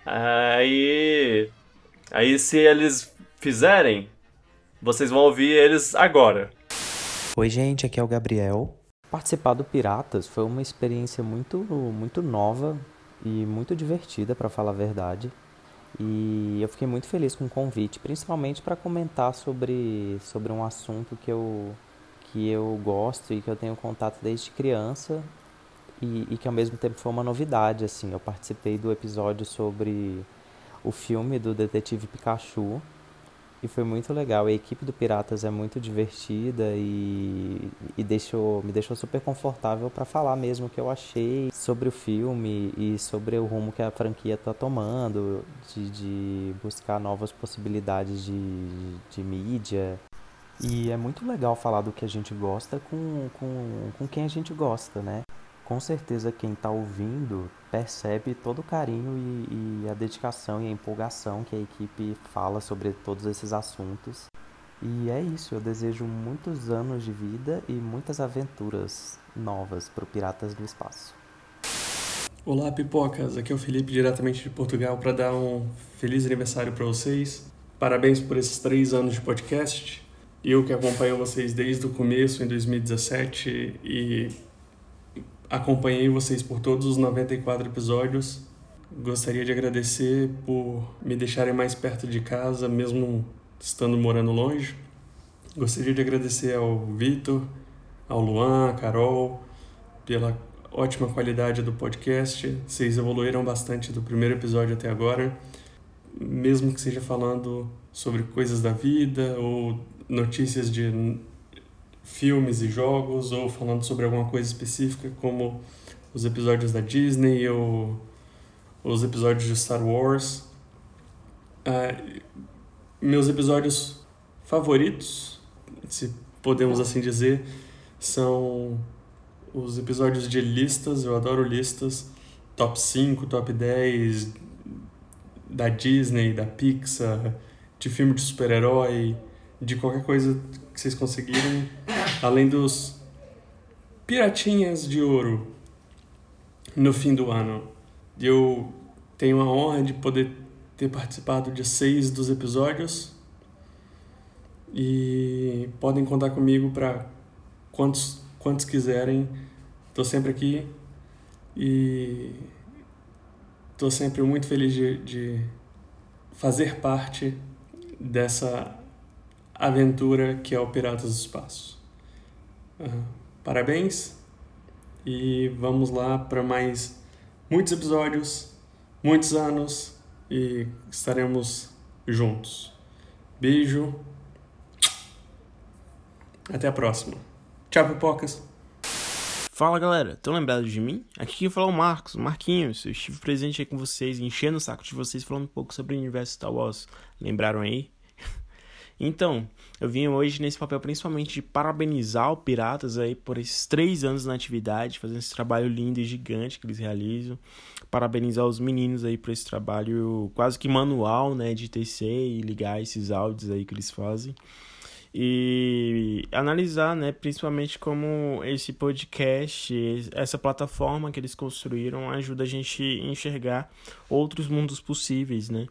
Aí. Aí se eles fizerem, vocês vão ouvir eles agora. Oi, gente, aqui é o Gabriel. Participar do Piratas foi uma experiência muito, muito nova e muito divertida, para falar a verdade. E eu fiquei muito feliz com o convite, principalmente para comentar sobre, sobre um assunto que eu, que eu gosto e que eu tenho contato desde criança e, e que ao mesmo tempo foi uma novidade. Assim, eu participei do episódio sobre o filme do Detetive Pikachu e foi muito legal. A equipe do Piratas é muito divertida e, e deixou, me deixou super confortável para falar mesmo o que eu achei sobre o filme e sobre o rumo que a franquia está tomando, de, de, buscar novas possibilidades de, de mídia. E é muito legal falar do que a gente gosta com, com, com quem a gente gosta, né? Com certeza quem está ouvindo percebe todo o carinho e, e, a dedicação e a empolgação que a equipe fala sobre todos esses assuntos. E é isso, eu desejo muitos anos de vida e muitas aventuras novas para o Piratas do Espaço. Olá, pipocas! Aqui é o Felipe, diretamente de Portugal, para dar um feliz aniversário para vocês. Parabéns por esses três anos de podcast. Eu que acompanho vocês desde o começo, em 2017, e Acompanhei vocês por todos os 94 episódios. Gostaria de agradecer por me deixarem mais perto de casa, mesmo estando morando longe. Gostaria de agradecer ao Vitor, ao Luan, à Carol, pela ótima qualidade do podcast. Vocês evoluíram bastante do primeiro episódio até agora, mesmo que seja falando sobre coisas da vida ou notícias de filmes e jogos ou falando sobre alguma coisa específica, como os episódios da Disney ou os episódios de Star Wars. Uh, meus episódios favoritos, se podemos assim dizer, são os episódios de listas, eu adoro listas, top 5, top 10 da Disney, da Pixar, de filme de super-herói, de qualquer coisa vocês conseguirem, além dos piratinhas de ouro no fim do ano. Eu tenho a honra de poder ter participado de seis dos episódios e podem contar comigo para quantos, quantos quiserem. Estou sempre aqui e estou sempre muito feliz de, de fazer parte dessa aventura que é o Piratas do Espaço. Uh, parabéns e vamos lá para mais muitos episódios, muitos anos e estaremos juntos. Beijo. Até a próxima. Tchau, pipocas. Fala galera, estão lembrados de mim? Aqui quem fala é o Marcos, Marquinhos. Eu estive presente aí com vocês, enchendo o saco de vocês, falando um pouco sobre o universo Star Wars. Lembraram aí? Então, eu vim hoje nesse papel principalmente de parabenizar o Piratas aí por esses três anos na atividade, fazendo esse trabalho lindo e gigante que eles realizam. Parabenizar os meninos aí por esse trabalho quase que manual, né, de tecer e ligar esses áudios aí que eles fazem. E analisar, né, principalmente como esse podcast, essa plataforma que eles construíram ajuda a gente a enxergar outros mundos possíveis, né?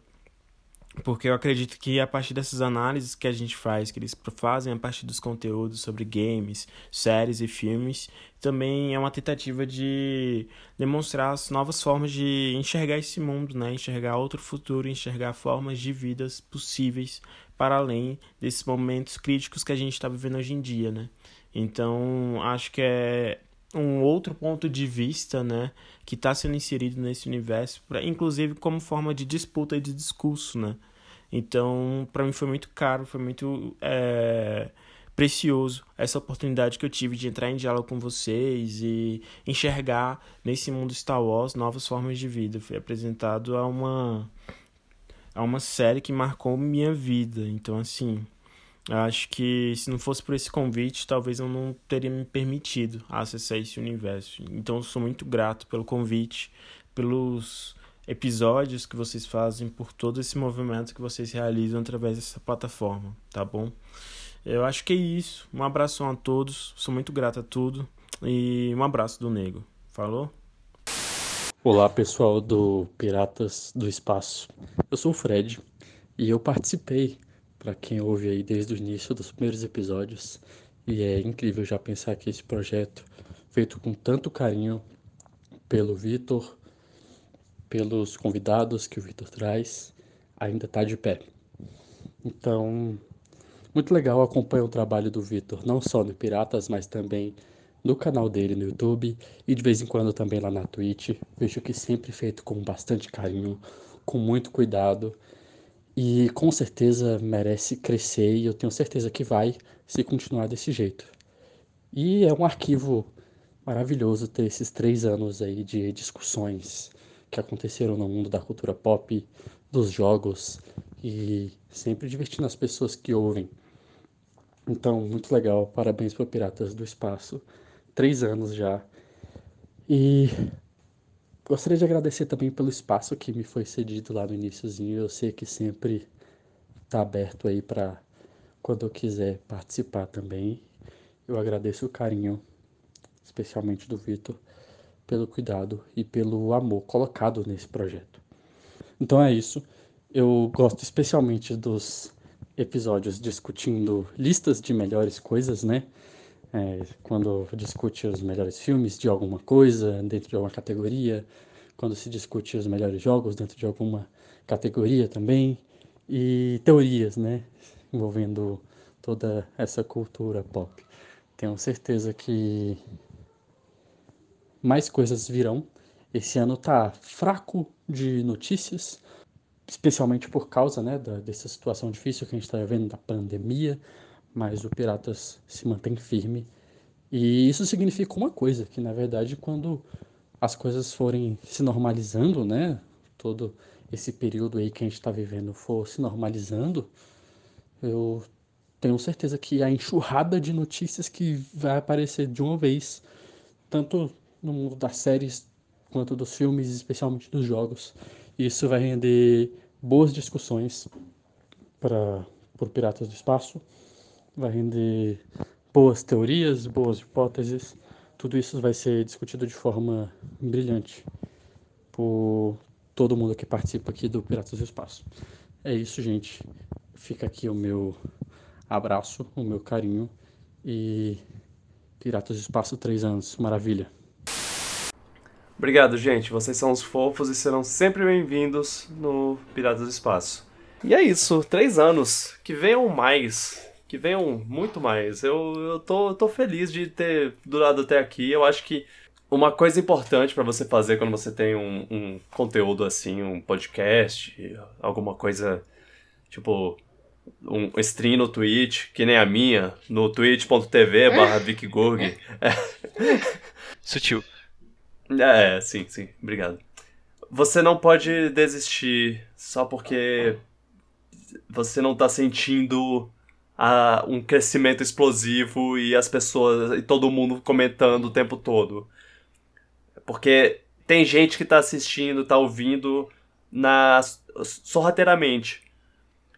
Porque eu acredito que a partir dessas análises que a gente faz, que eles fazem a partir dos conteúdos sobre games, séries e filmes, também é uma tentativa de demonstrar as novas formas de enxergar esse mundo, né? enxergar outro futuro, enxergar formas de vidas possíveis para além desses momentos críticos que a gente está vivendo hoje em dia. Né? Então, acho que é um outro ponto de vista, né, que está sendo inserido nesse universo, pra, inclusive como forma de disputa e de discurso, né. Então, para mim foi muito caro, foi muito é, precioso essa oportunidade que eu tive de entrar em diálogo com vocês e enxergar nesse mundo Star Wars novas formas de vida. Fui apresentado a uma a uma série que marcou minha vida. Então, assim, Acho que se não fosse por esse convite, talvez eu não teria me permitido acessar esse universo. Então sou muito grato pelo convite, pelos episódios que vocês fazem, por todo esse movimento que vocês realizam através dessa plataforma, tá bom? Eu acho que é isso. Um abraço a todos. Sou muito grato a tudo. E um abraço do Nego. Falou? Olá, pessoal do Piratas do Espaço. Eu sou o Fred e eu participei, para quem ouve aí desde o início dos primeiros episódios. E é incrível já pensar que esse projeto, feito com tanto carinho pelo Vitor, pelos convidados que o Vitor traz, ainda está de pé. Então, muito legal acompanhar o trabalho do Vitor, não só no Piratas, mas também no canal dele no YouTube e de vez em quando também lá na Twitch. Vejo que sempre feito com bastante carinho, com muito cuidado e com certeza merece crescer e eu tenho certeza que vai se continuar desse jeito. E é um arquivo maravilhoso ter esses três anos aí de discussões que aconteceram no mundo da cultura pop, dos jogos e sempre divertindo as pessoas que ouvem. Então, muito legal. Parabéns para Piratas do Espaço. Três anos já. E gostaria de agradecer também pelo espaço que me foi cedido lá no iníciozinho. Eu sei que sempre está aberto aí para quando eu quiser participar também. Eu agradeço o carinho, especialmente do Vitor, pelo cuidado e pelo amor colocado nesse projeto. Então é isso. Eu gosto especialmente dos episódios discutindo listas de melhores coisas, né? É, quando discute os melhores filmes de alguma coisa dentro de alguma categoria, quando se discute os melhores jogos dentro de alguma categoria também, e teorias, né? Envolvendo toda essa cultura pop. Tenho certeza que mais coisas virão. Esse ano tá fraco de notícias, especialmente por causa né, da, dessa situação difícil que a gente está vivendo da pandemia, mas o Piratas se mantém firme. E isso significa uma coisa, que na verdade quando as coisas forem se normalizando, né, todo esse período aí que a gente está vivendo for se normalizando, eu tenho certeza que a enxurrada de notícias que vai aparecer de uma vez, tanto no mundo das séries quanto dos filmes, especialmente dos jogos, isso vai render boas discussões para por Piratas do Espaço, vai render boas teorias, boas hipóteses. Tudo isso vai ser discutido de forma brilhante por todo mundo que participa aqui do Piratas do Espaço. É isso, gente. Fica aqui o meu abraço, o meu carinho e Piratas do Espaço três anos, maravilha. Obrigado, gente. Vocês são os fofos e serão sempre bem-vindos no Piratas do Espaço. E é isso, três anos. Que venham mais. Que venham muito mais. Eu, eu tô, tô feliz de ter durado até aqui. Eu acho que uma coisa importante para você fazer quando você tem um, um, conteúdo assim, um podcast, alguma coisa tipo um stream no Twitch, que nem a minha, no twitch.tv barra VicGurg. Sutil. É, sim, sim, obrigado. Você não pode desistir só porque você não tá sentindo a, um crescimento explosivo e as pessoas e todo mundo comentando o tempo todo. Porque tem gente que tá assistindo, tá ouvindo na sorrateiramente.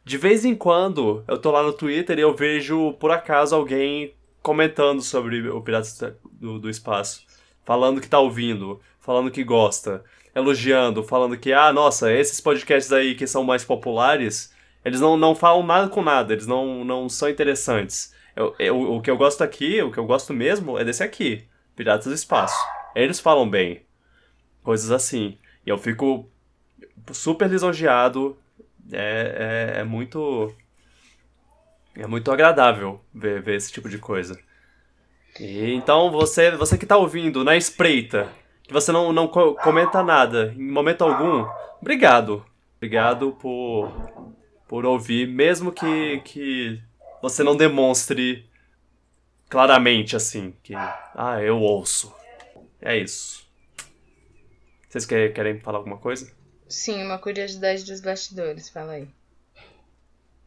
De vez em quando eu tô lá no Twitter e eu vejo por acaso alguém comentando sobre o Piratas do, do Espaço falando que tá ouvindo, falando que gosta, elogiando, falando que, ah, nossa, esses podcasts aí que são mais populares, eles não, não falam nada com nada, eles não, não são interessantes. Eu, eu, o que eu gosto aqui, o que eu gosto mesmo, é desse aqui, Piratas do Espaço. Eles falam bem. Coisas assim. E eu fico super lisonjeado. É, é, é muito. É muito agradável ver, ver esse tipo de coisa. E, então você, você que está ouvindo na espreita, que você não, não comenta nada em momento algum, obrigado. Obrigado por, por ouvir, mesmo que, que você não demonstre claramente assim, que ah, eu ouço. É isso. Vocês querem, querem falar alguma coisa? Sim, uma curiosidade dos bastidores, fala aí.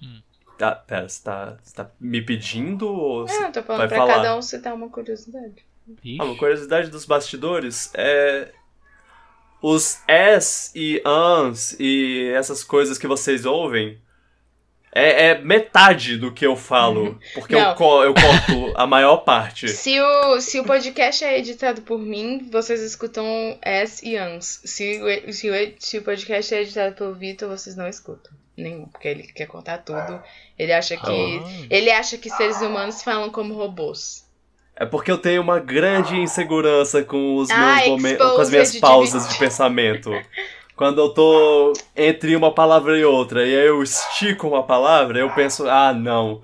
Hum. Ah, pera, você tá, você tá me pedindo ou Não, eu tô falando vai pra falar? cada um citar uma curiosidade. Ah, uma curiosidade dos bastidores é. Os S e ans e essas coisas que vocês ouvem É, é metade do que eu falo, porque eu, co- eu corto a maior parte. Se o, se o podcast é editado por mim, vocês escutam S e ANS. Se o, se, o, se o podcast é editado pelo Vitor, vocês não escutam. Nenhum, porque ele quer contar tudo. Ele acha que. Ah. Ele acha que seres humanos falam como robôs. É porque eu tenho uma grande insegurança com os Ah, meus momentos, com as minhas pausas de pensamento. Quando eu tô entre uma palavra e outra, e aí eu estico uma palavra, eu penso, ah, não,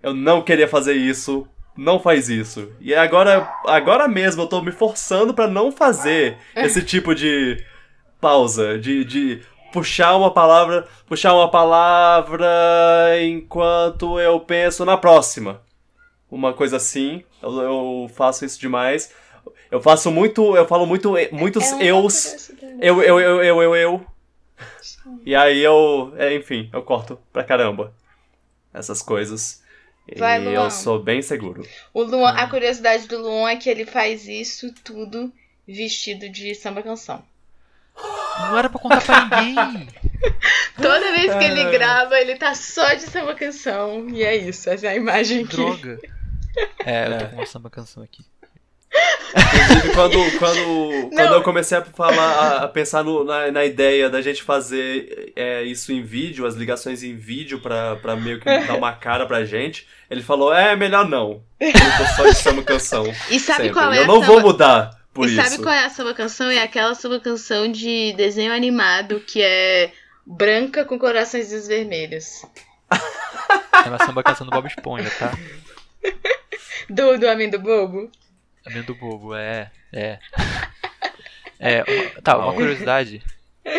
eu não queria fazer isso, não faz isso. E agora, agora mesmo eu tô me forçando pra não fazer esse tipo de pausa, de, de puxar uma palavra, puxar uma palavra enquanto eu penso na próxima uma coisa assim. Eu, eu faço isso demais. Eu faço muito. Eu falo muito. Muitos É eus. Eu, eu, eu, eu, eu, eu. E aí eu. é, enfim, eu corto pra caramba. Essas coisas. E Vai, Luan. eu sou bem seguro. O Luan, a curiosidade do Luan é que ele faz isso tudo vestido de samba canção. Não era pra contar pra ninguém. Toda vez que ele É. grava, ele tá só de samba canção. E é isso, essa é a imagem que. Droga. É, eu tô com uma samba canção aqui. Inclusive, quando, quando, quando eu comecei a falar, a, pensar no- na, na ideia da gente fazer é, isso em vídeo, as ligações em vídeo pra, pra meio que dar uma cara pra gente, ele falou, é, melhor não. Eu tô só de samba canção. E sabe sempre. qual é eu não samba... vou mudar por E isso. sabe qual é a samba canção? É aquela samba canção de desenho animado que é branca com corações vermelhos. É uma samba canção do Bob Esponja, tá? Do, do Bobo. Amendo bobo, é. É. É, uma- tá, uma curiosidade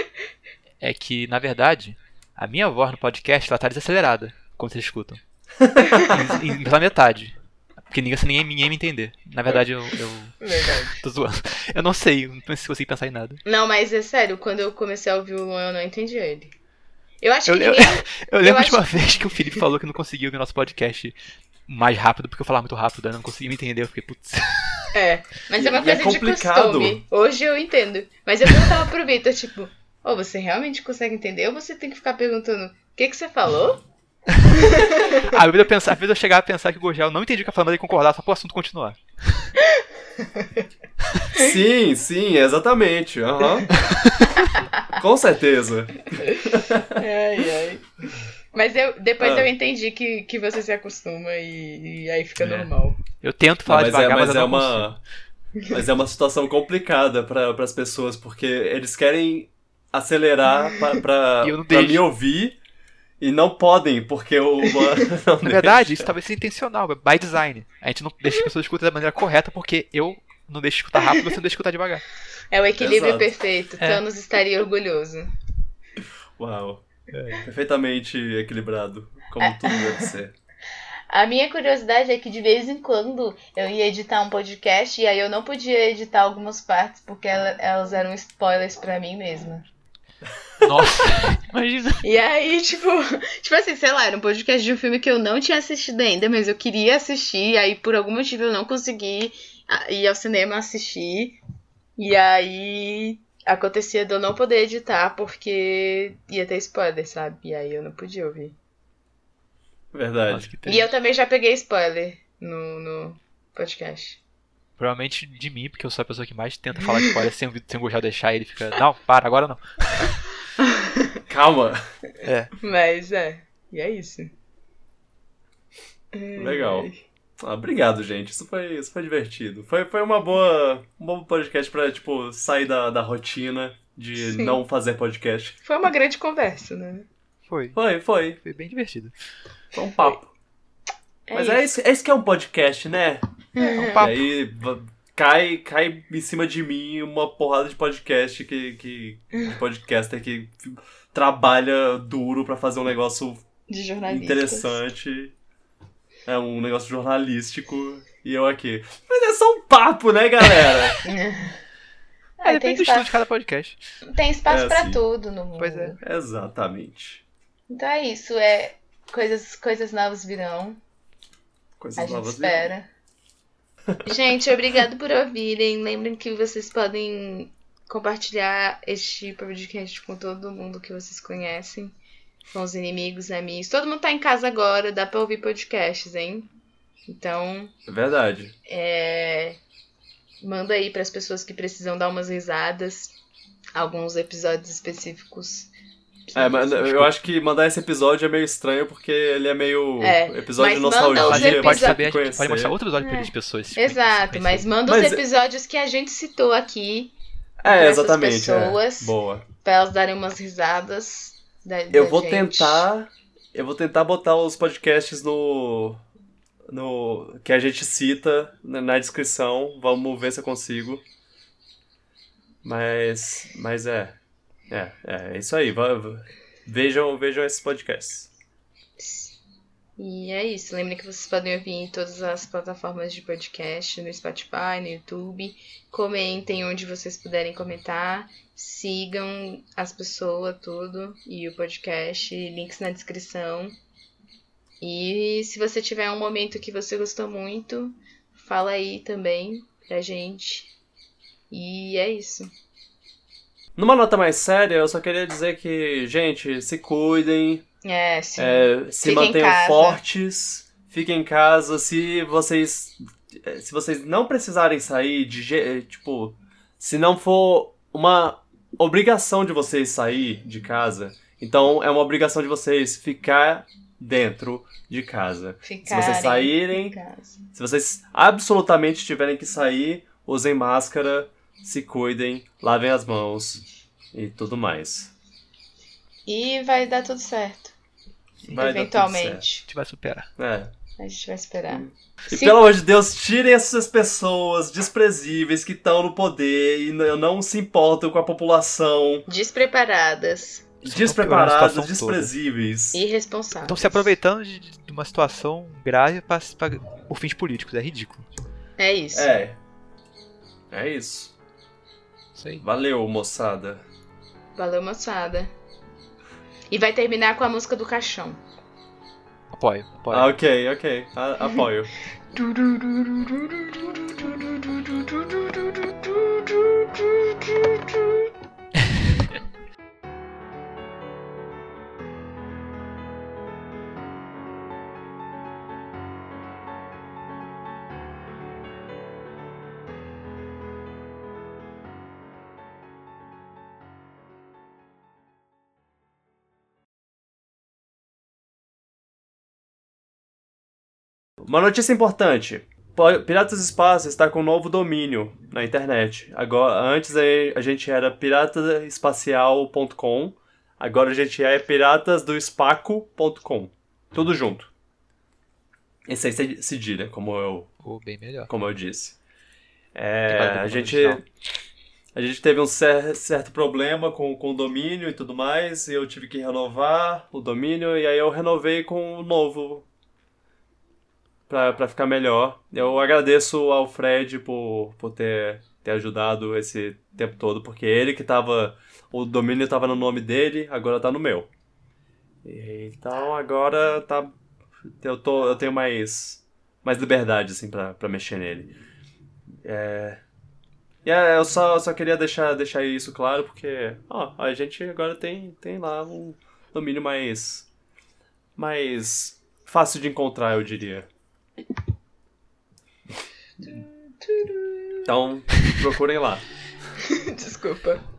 é que, na verdade, a minha voz no podcast ela tá desacelerada, como vocês escutam. Em, em- pela metade. Porque ninguém, ninguém, ninguém me entender. Na verdade, eu, eu Verdade. tô zoando. Eu não sei, não consigo pensar em nada. Não, mas é sério, quando eu comecei a ouvir o Luan, eu não entendi ele. Eu acho Eu, que eu, ninguém... eu lembro Eu de uma vez que o Felipe falou que não conseguia ouvir nosso podcast mais rápido, porque eu falava muito rápido, eu não conseguia me entender, eu fiquei, putz. É, mas é uma é coisa de complicado. costume. Hoje eu entendo. Mas eu perguntava pro Vitor, tipo, ô, você realmente consegue entender? Ou você tem que ficar perguntando, o que que você falou? Às vezes eu, pensava, às vezes eu chegava a pensar que o Gurgel não entendia o que eu falava, mas ele concordava só pro assunto continuar. Sim, sim, exatamente. aham. Com certeza. Ai, ai. Mas eu, depois Ah. eu entendi que, que você se acostuma e, e aí fica É. normal. Eu tento Não, falar mas é, devagar, mas, mas eu é não consigo. uma. Mas é uma situação complicada para as pessoas, porque eles querem acelerar não deixo. me ouvir e não podem, porque o. não Na verdade, deixa. isso talvez seja intencional, by design. A gente não deixa as pessoas escutar da maneira correta, porque eu não deixo escutar rápido, você não deixa escutar devagar. É o equilíbrio Exato. perfeito. É. Thanos estaria orgulhoso. Uau. Perfeitamente equilibrado, como É. tudo deve ser. A minha curiosidade é que de vez em quando eu ia editar um podcast e aí eu não podia editar algumas partes porque ela- elas eram spoilers pra mim mesma. Nossa, imagina. E aí, tipo, tipo assim, sei lá, era um podcast de um filme que eu não tinha assistido ainda, mas eu queria assistir, e aí por algum motivo eu não consegui ir ao cinema assistir. E aí acontecia de eu não poder editar porque ia ter spoiler, sabe? E aí eu não podia ouvir. Verdade. E eu também já peguei spoiler no, no podcast. Provavelmente de mim, porque eu sou a pessoa que mais tenta falar de spoiler sem, sem o Gurgel deixar, e ele fica, não, para, agora não. Calma. É. Mas é, e é isso. Legal. Ah, obrigado, gente. Isso foi, isso foi divertido. Foi, foi uma boa, um bom podcast pra, tipo, sair da, da rotina de Sim. não fazer podcast. Foi uma grande conversa, né? Foi. Foi, foi. Foi bem divertido. Foi um papo. É Mas isso. é isso, é isso que é um podcast, né? É um E papo. aí va- cai, cai em cima de mim uma porrada de podcast que, que de podcaster que trabalha duro pra fazer um negócio De jornalista. interessante. É um negócio jornalístico e eu aqui. Mas é só um papo, né, galera? É, tem, depende do estilo de espaço, cada podcast. tem espaço É, pra sim. tudo no mundo. Pois é. Exatamente. Então é isso, é coisas, coisas novas virão. Coisas A gente novas. espera. gente, obrigado por ouvirem. Lembrem que vocês podem compartilhar este podcast com todo mundo que vocês conhecem. Com os inimigos, amigos. Todo mundo tá em casa agora, dá pra ouvir podcasts, hein? Então, É verdade. é... manda aí pras pessoas que precisam dar umas risadas. Alguns episódios específicos. É, mas eu acho que mandar esse episódio é meio estranho porque ele é meio É, episódio de nostalgia. os Mas ele pode saber, pode mostrar outros episódios pra É. ele de pessoas. Exato, mas manda os Mas- episódios que a gente citou aqui É, pra essas exatamente. é. pessoas. Boa. pra elas darem umas risadas. Da, Eu da vou gente. tentar. Eu vou tentar botar os podcasts no. no que a gente cita na, descrição. Vamos ver se eu consigo. Mas. Mas é. É, é, é isso aí. Vejam, vejam esses podcasts. E é isso. Lembrem que vocês podem ouvir em todas as plataformas de podcast, no Spotify, no YouTube. Comentem onde vocês puderem comentar. Sigam as pessoas, tudo. E o podcast, links na descrição. E se você tiver um momento que você gostou muito, fala aí também pra gente. E é isso. Numa nota mais séria, eu só queria dizer que, gente, se cuidem, É, sim. É, se mantenham fortes, fiquem em casa. Se vocês, eh, se vocês não precisarem sair, de, eh, tipo, se não for uma obrigação de vocês sair de casa, então é uma obrigação de vocês ficar dentro de casa. Ficarem vocês saírem-. Se vocês absolutamente tiverem que sair, usem máscara, se cuidem, lavem as mãos e tudo mais. E vai dar tudo certo. Vai eventualmente. A gente vai superar. É. A gente vai esperar. E Se- pelo amor de Deus, tirem essas pessoas desprezíveis que estão no poder e não se importam com a população. Despreparadas. Despreparadas, situação toda. desprezíveis. Irresponsáveis. Estão se aproveitando de, de uma situação grave pra, por fins políticos. É ridículo. É isso. É. É isso. Valeu, moçada. Valeu, moçada. E vai terminar com a música do caixão. Apoio, apoio. Ah, ok, ok. A- apoio. Uma notícia importante. Po- Piratas Espaço está com um novo domínio na internet. Agora, antes a gente era pirataespacial.com, agora a gente é piratasdoespaco.com. Tudo junto. Esse aí cedilha, como eu, Ou bem melhor. como eu disse. É, a gente a gente teve um cer- certo problema com, com o domínio e tudo mais, e eu tive que renovar o domínio, e aí eu renovei com o novo pra ficar melhor. Eu agradeço ao Fred por, por ter, ter ajudado esse tempo todo, porque ele que tava. O domínio tava no nome dele, agora tá no meu. Então agora tá. Eu, tô, eu tenho mais, mais liberdade, assim, pra, pra mexer nele. É, e é, eu só, só queria deixar, deixar isso claro, porque ó, a gente agora tem, tem lá um domínio mais. mais fácil de encontrar, eu diria. Então, procurem lá. Desculpa.